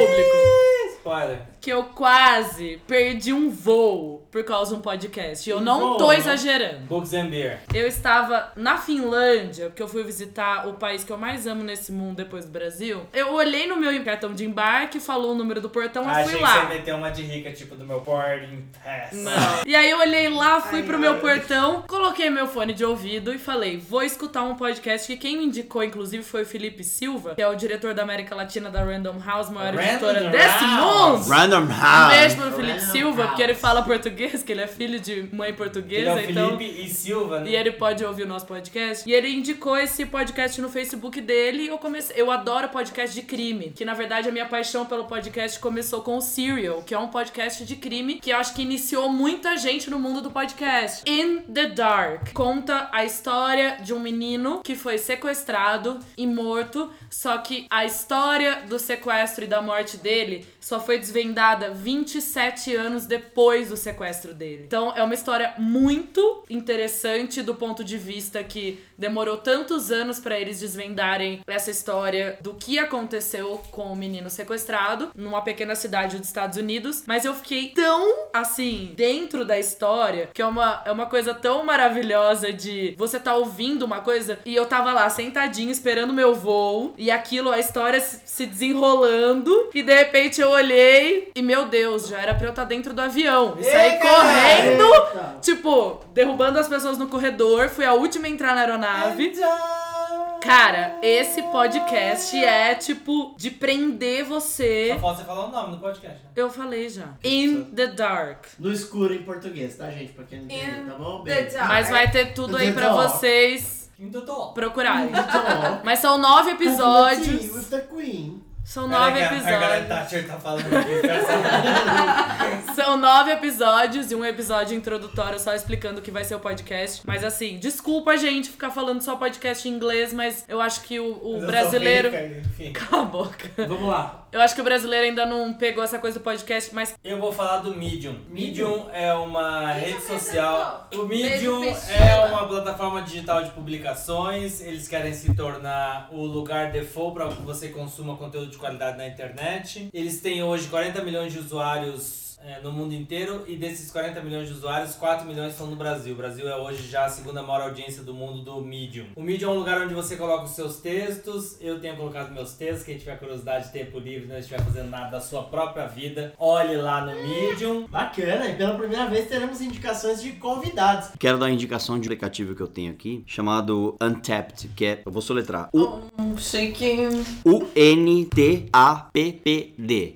Spoiler. Que eu quase perdi um voo por causa de um podcast. E eu Um não voo, tô né? exagerando. Books and Beer. Eu estava na Finlândia, porque eu fui visitar o país que eu mais amo nesse mundo depois do Brasil. Eu olhei no meu cartão de embarque, falou o número do portão, eu Achei fui que lá. você meteu uma de rica, tipo do meu boarding pass. Não. E aí eu olhei lá, fui Ai, pro meu portão, coloquei meu fone de ouvido e falei, vou escutar um podcast que quem me indicou, inclusive, foi o Felipe Silva, que é o diretor da América Latina da Random House, maior Random editora desse House. Random Um House. beijo pro Felipe Random Silva, House. porque ele fala português, que ele é filho de mãe Ele é portuguesa, o então... Felipe e Silva, né? E ele pode ouvir o nosso podcast. E ele indicou esse podcast no Facebook dele e eu comecei. Eu adoro podcast de crime. Que na verdade a minha paixão pelo podcast começou com o Serial, que é um podcast de crime que eu acho que iniciou muita gente no mundo do podcast. In the Dark conta a história de um menino que foi sequestrado e morto. Só que a história do sequestro e da morte dele só foi desvendada 27 anos depois do sequestro dele. Então é uma história muito interessante do ponto de vista que demorou tantos anos pra eles desvendarem essa história do que aconteceu com o menino sequestrado numa pequena cidade dos Estados Unidos. Mas eu fiquei tão assim dentro da história que é uma, é uma coisa tão maravilhosa de você tá ouvindo uma coisa e eu tava lá sentadinho esperando meu voo e aquilo, a história se desenrolando e de repente eu olhei e meu Deus, já era pra eu estar dentro do avião. E saí correndo, Eita. tipo, derrubando as pessoas no corredor, fui a última a entrar na aeronave. Cara, esse podcast é tipo de prender você. Só falta você falar o nome do podcast, né? Eu falei já. In the dark. No escuro em português, tá, gente? Pra quem não entendeu, In tá bom? the Beijo. dark. Mas vai ter tudo aí pra vocês procurarem. Mas são nove With episódios. the Queen. São nove que a Margaret episódios. Thatcher tá falando aqui. quero saber. São nove episódios e um episódio introdutório só explicando o que vai ser o podcast. Mas assim, desculpa, gente, ficar falando só podcast em inglês, mas eu acho que o, o brasileiro. rica, enfim. Cala a boca. Vamos lá. Eu acho que o brasileiro ainda não pegou essa coisa do podcast, mas Eu vou falar do Medium. Medium é uma rede social. O Medium é uma plataforma digital de publicações. Eles querem se tornar o lugar default para que você consuma conteúdo de qualidade na internet. Eles têm hoje 40 milhões de usuários. É, no mundo inteiro e desses 40 milhões de usuários, 4 milhões estão no Brasil. O Brasil é hoje já a segunda maior audiência do mundo do Medium. O Medium é um lugar onde você coloca os seus textos. Eu tenho colocado meus textos. Quem tiver curiosidade, tempo livre, não estiver fazendo nada da sua própria vida, olhe lá no Medium. Bacana, e pela primeira vez teremos indicações de convidados. Quero dar uma indicação de aplicativo que eu tenho aqui, chamado Untapped, que é, eu vou soletrar, Um. U-N-T-A-P-P-D.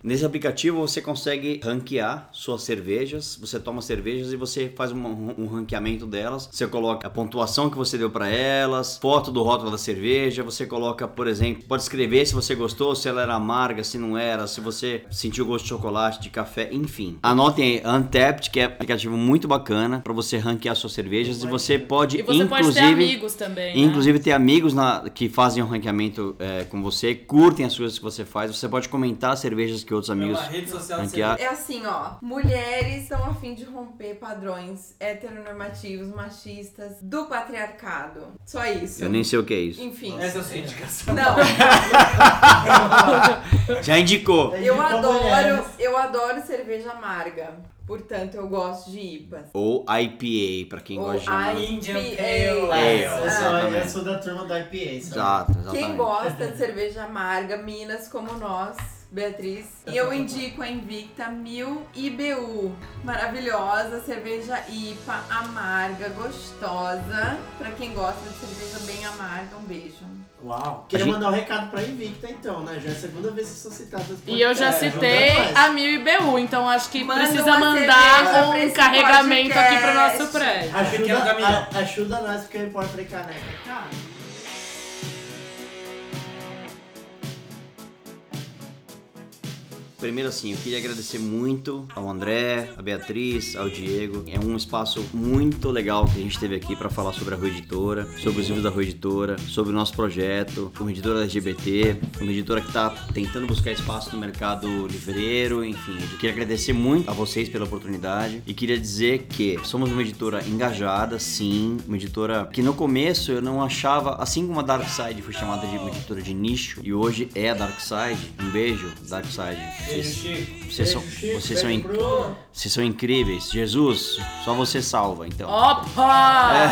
Nesse aplicativo você consegue ranquear suas cervejas, você toma cervejas e você faz um, um ranqueamento delas, você coloca a pontuação que você deu pra elas, foto do rótulo da cerveja, você coloca, por exemplo, pode escrever se você gostou, se ela era amarga, se não era, se você sentiu gosto de chocolate, de café, enfim. Anotem aí, Untapped, que é um aplicativo muito bacana pra você ranquear suas cervejas e você pode e você pode ter inclusive amigos também. né? Inclusive ter amigos na- que fazem o ranqueamento é, com você, curtem as coisas que você faz. Você pode comentar as cervejas que outros amigos ranquear. É assim, ó. Ó. Mulheres estão a fim de romper padrões heteronormativos, machistas, do patriarcado. Só isso. Eu nem sei o que é isso. Enfim. Essa é a sua indicação. Não, Já indicou. Eu adoro, eu adoro cerveja amarga. Portanto, eu gosto de IPAs. Ou IPA, pra quem Ou gosta de. IPA. Indian Pale É, Ale. eu, sou, eu sou da turma da IPA, sabe? Exato, exatamente. Quem gosta de cerveja amarga, Minas como nós, Beatriz. E eu indico a Invicta 1000 IBU. Maravilhosa, cerveja IPA, amarga, gostosa. Pra quem gosta de cerveja bem amarga, um beijo. Uau. Queria gente- mandar um recado pra Invicta então, né? Já é a segunda vez que sou nesse E eu já podcast. citei a Mil IBU, então acho que Manda precisa mandar um carregamento aqui pro podcast. nosso prédio. Ajuda, caminhão. a- ajuda nós, porque eu importo pra caneca. Cara. Primeiro assim, eu queria agradecer muito ao André, a Beatriz, ao Diego. É um espaço muito legal que a gente teve aqui para falar sobre a Rua Editora, sobre os livros da Rua Editora, sobre o nosso projeto, uma editora LGBT, uma editora que está tentando buscar espaço no mercado livreiro, enfim. Eu queria agradecer muito a vocês pela oportunidade e queria dizer que somos uma editora engajada, sim, uma editora que no começo eu não achava, assim como a Dark Side foi chamada de uma editora de nicho e hoje é a Dark Side. Um beijo, Dark Side. Vocês, vocês são, vocês, são inc- vocês são incríveis. Jesus, só você salva, então. Opa!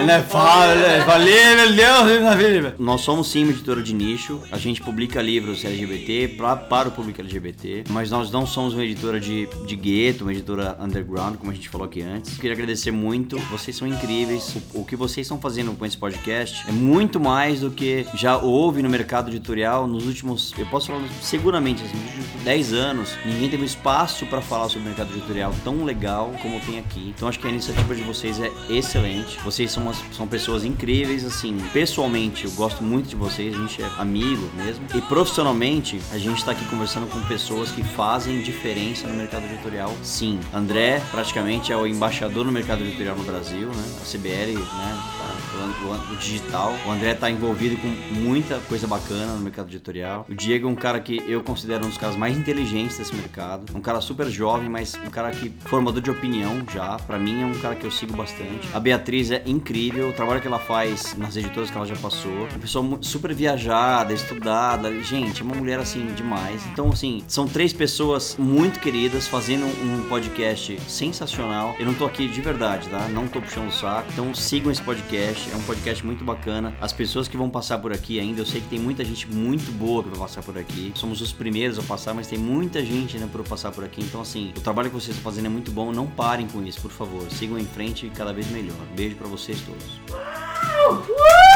Ele é É? Valeu, meu Deus, na vida. Nós somos sim uma editora de nicho. A gente publica livros LGBT pra, para o público LGBT. Mas nós não somos uma editora de, de gueto, uma editora underground, como a gente falou aqui antes. Queria agradecer muito. Vocês são incríveis. O, o que vocês estão fazendo com esse podcast é muito mais do que já houve no mercado editorial nos últimos. Eu posso falar seguramente, nos últimos 10 anos. Ninguém teve espaço para falar sobre o mercado editorial tão legal como tem aqui. Então acho que a iniciativa de vocês é excelente. Vocês são, umas- são pessoas incríveis, assim. Pessoalmente, eu gosto muito de vocês, a gente é amigo mesmo. E profissionalmente, a gente tá aqui conversando com pessoas que fazem diferença no mercado editorial. Sim, André praticamente é o embaixador no mercado editorial no Brasil, né? A CBL, né? tá- o, digital. O André tá envolvido com muita coisa bacana no mercado editorial. O Diego é um cara que eu considero um dos caras mais inteligentes desse mercado. Um cara super jovem, mas um cara que formador de opinião já. Pra mim é um cara que eu sigo bastante. A Beatriz é incrível, o trabalho que ela faz nas editoras que ela já passou. Uma pessoa super viajada, estudada. Gente, é uma mulher assim demais. Então, assim, são três pessoas muito queridas fazendo um podcast sensacional. Eu não tô aqui de verdade, tá? Não tô puxando o saco. Então sigam esse podcast. É um podcast muito bacana. As pessoas que vão passar por aqui ainda, eu sei que tem muita gente muito boa que vai passar por aqui. Somos os primeiros a passar, mas tem muita gente ainda por passar por aqui. Então, assim, o trabalho que vocês estão fazendo é muito bom. Não parem com isso, por favor. Sigam em frente e cada vez melhor. Beijo pra vocês todos.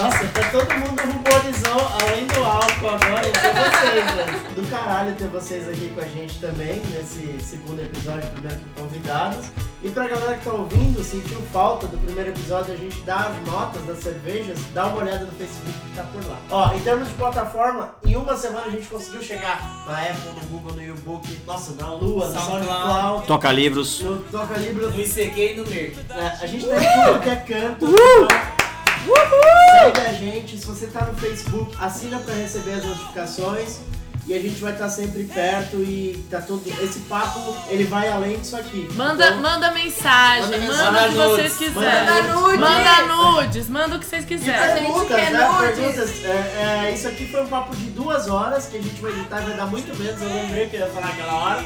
Nossa, tá todo mundo ruborizou, além do álcool agora, e ter vocês, velho. Do caralho ter vocês aqui com a gente também, nesse segundo episódio, primeiro com convidados. E pra galera que tá ouvindo, sentiu falta do primeiro episódio, a gente dá as notas das cervejas, dá uma olhada no Facebook que tá por lá. Ó, em termos de plataforma, em uma semana a gente conseguiu chegar na Apple, no Google, no YouBook, nossa, na Lua, no SoundCloud. Toca livros. no Toca Libros, No ICQ e no Merck. é, a gente tá em tudo que é canto. então Segue a gente, se você tá no Facebook, assina pra receber as notificações. E a gente vai estar sempre perto e tá todo. Esse papo ele vai além disso aqui. Manda, Então, manda mensagem, Manda manda, mensagem. o que vocês quiserem. manda nudes. Manda nudes, manda o que vocês E quiserem. perguntas, quer né? nudes. Perguntas. É, é, isso aqui foi um papo de duas horas que a gente vai editar, vai dar muito menos. Eu lembrei que eu ia falar aquela hora.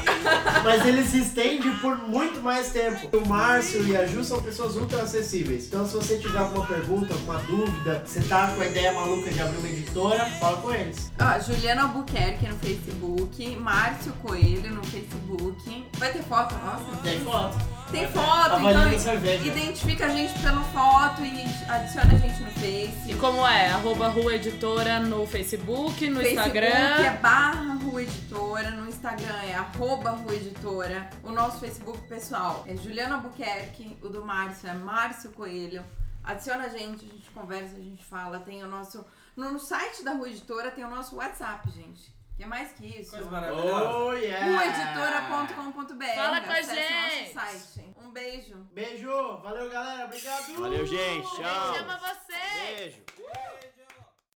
Mas ele se estende por muito mais tempo. O Márcio e a Ju são pessoas ultra acessíveis. Então, se você tiver alguma pergunta, alguma dúvida, você tá com a ideia maluca de abrir uma editora, fala com eles. Ó, Juliana Albuquerque no Facebook, Márcio Coelho no Facebook. Vai ter foto nossa? Tem foto. Tem foto, então cerveja. identifica a gente pela foto e adiciona a gente no Face. E como é? Arroba Rua Editora no Facebook, no Facebook Instagram. é barra Rua Editora, no Instagram é arroba Rua Editora. O nosso Facebook pessoal é Juliana Albuquerque, o do Márcio é Márcio Coelho. Adiciona a gente, a gente conversa, a gente fala. Tem o nosso. No site da Rua Editora tem o nosso WhatsApp, gente. Que é mais que isso. Coisa maravilhosa. Oh, yeah! Ruaeditora.com.br. Fala com a gente. nosso site. Um beijo. Beijo, valeu galera, obrigado! Valeu, gente. Tchau. Chama você! Beijo.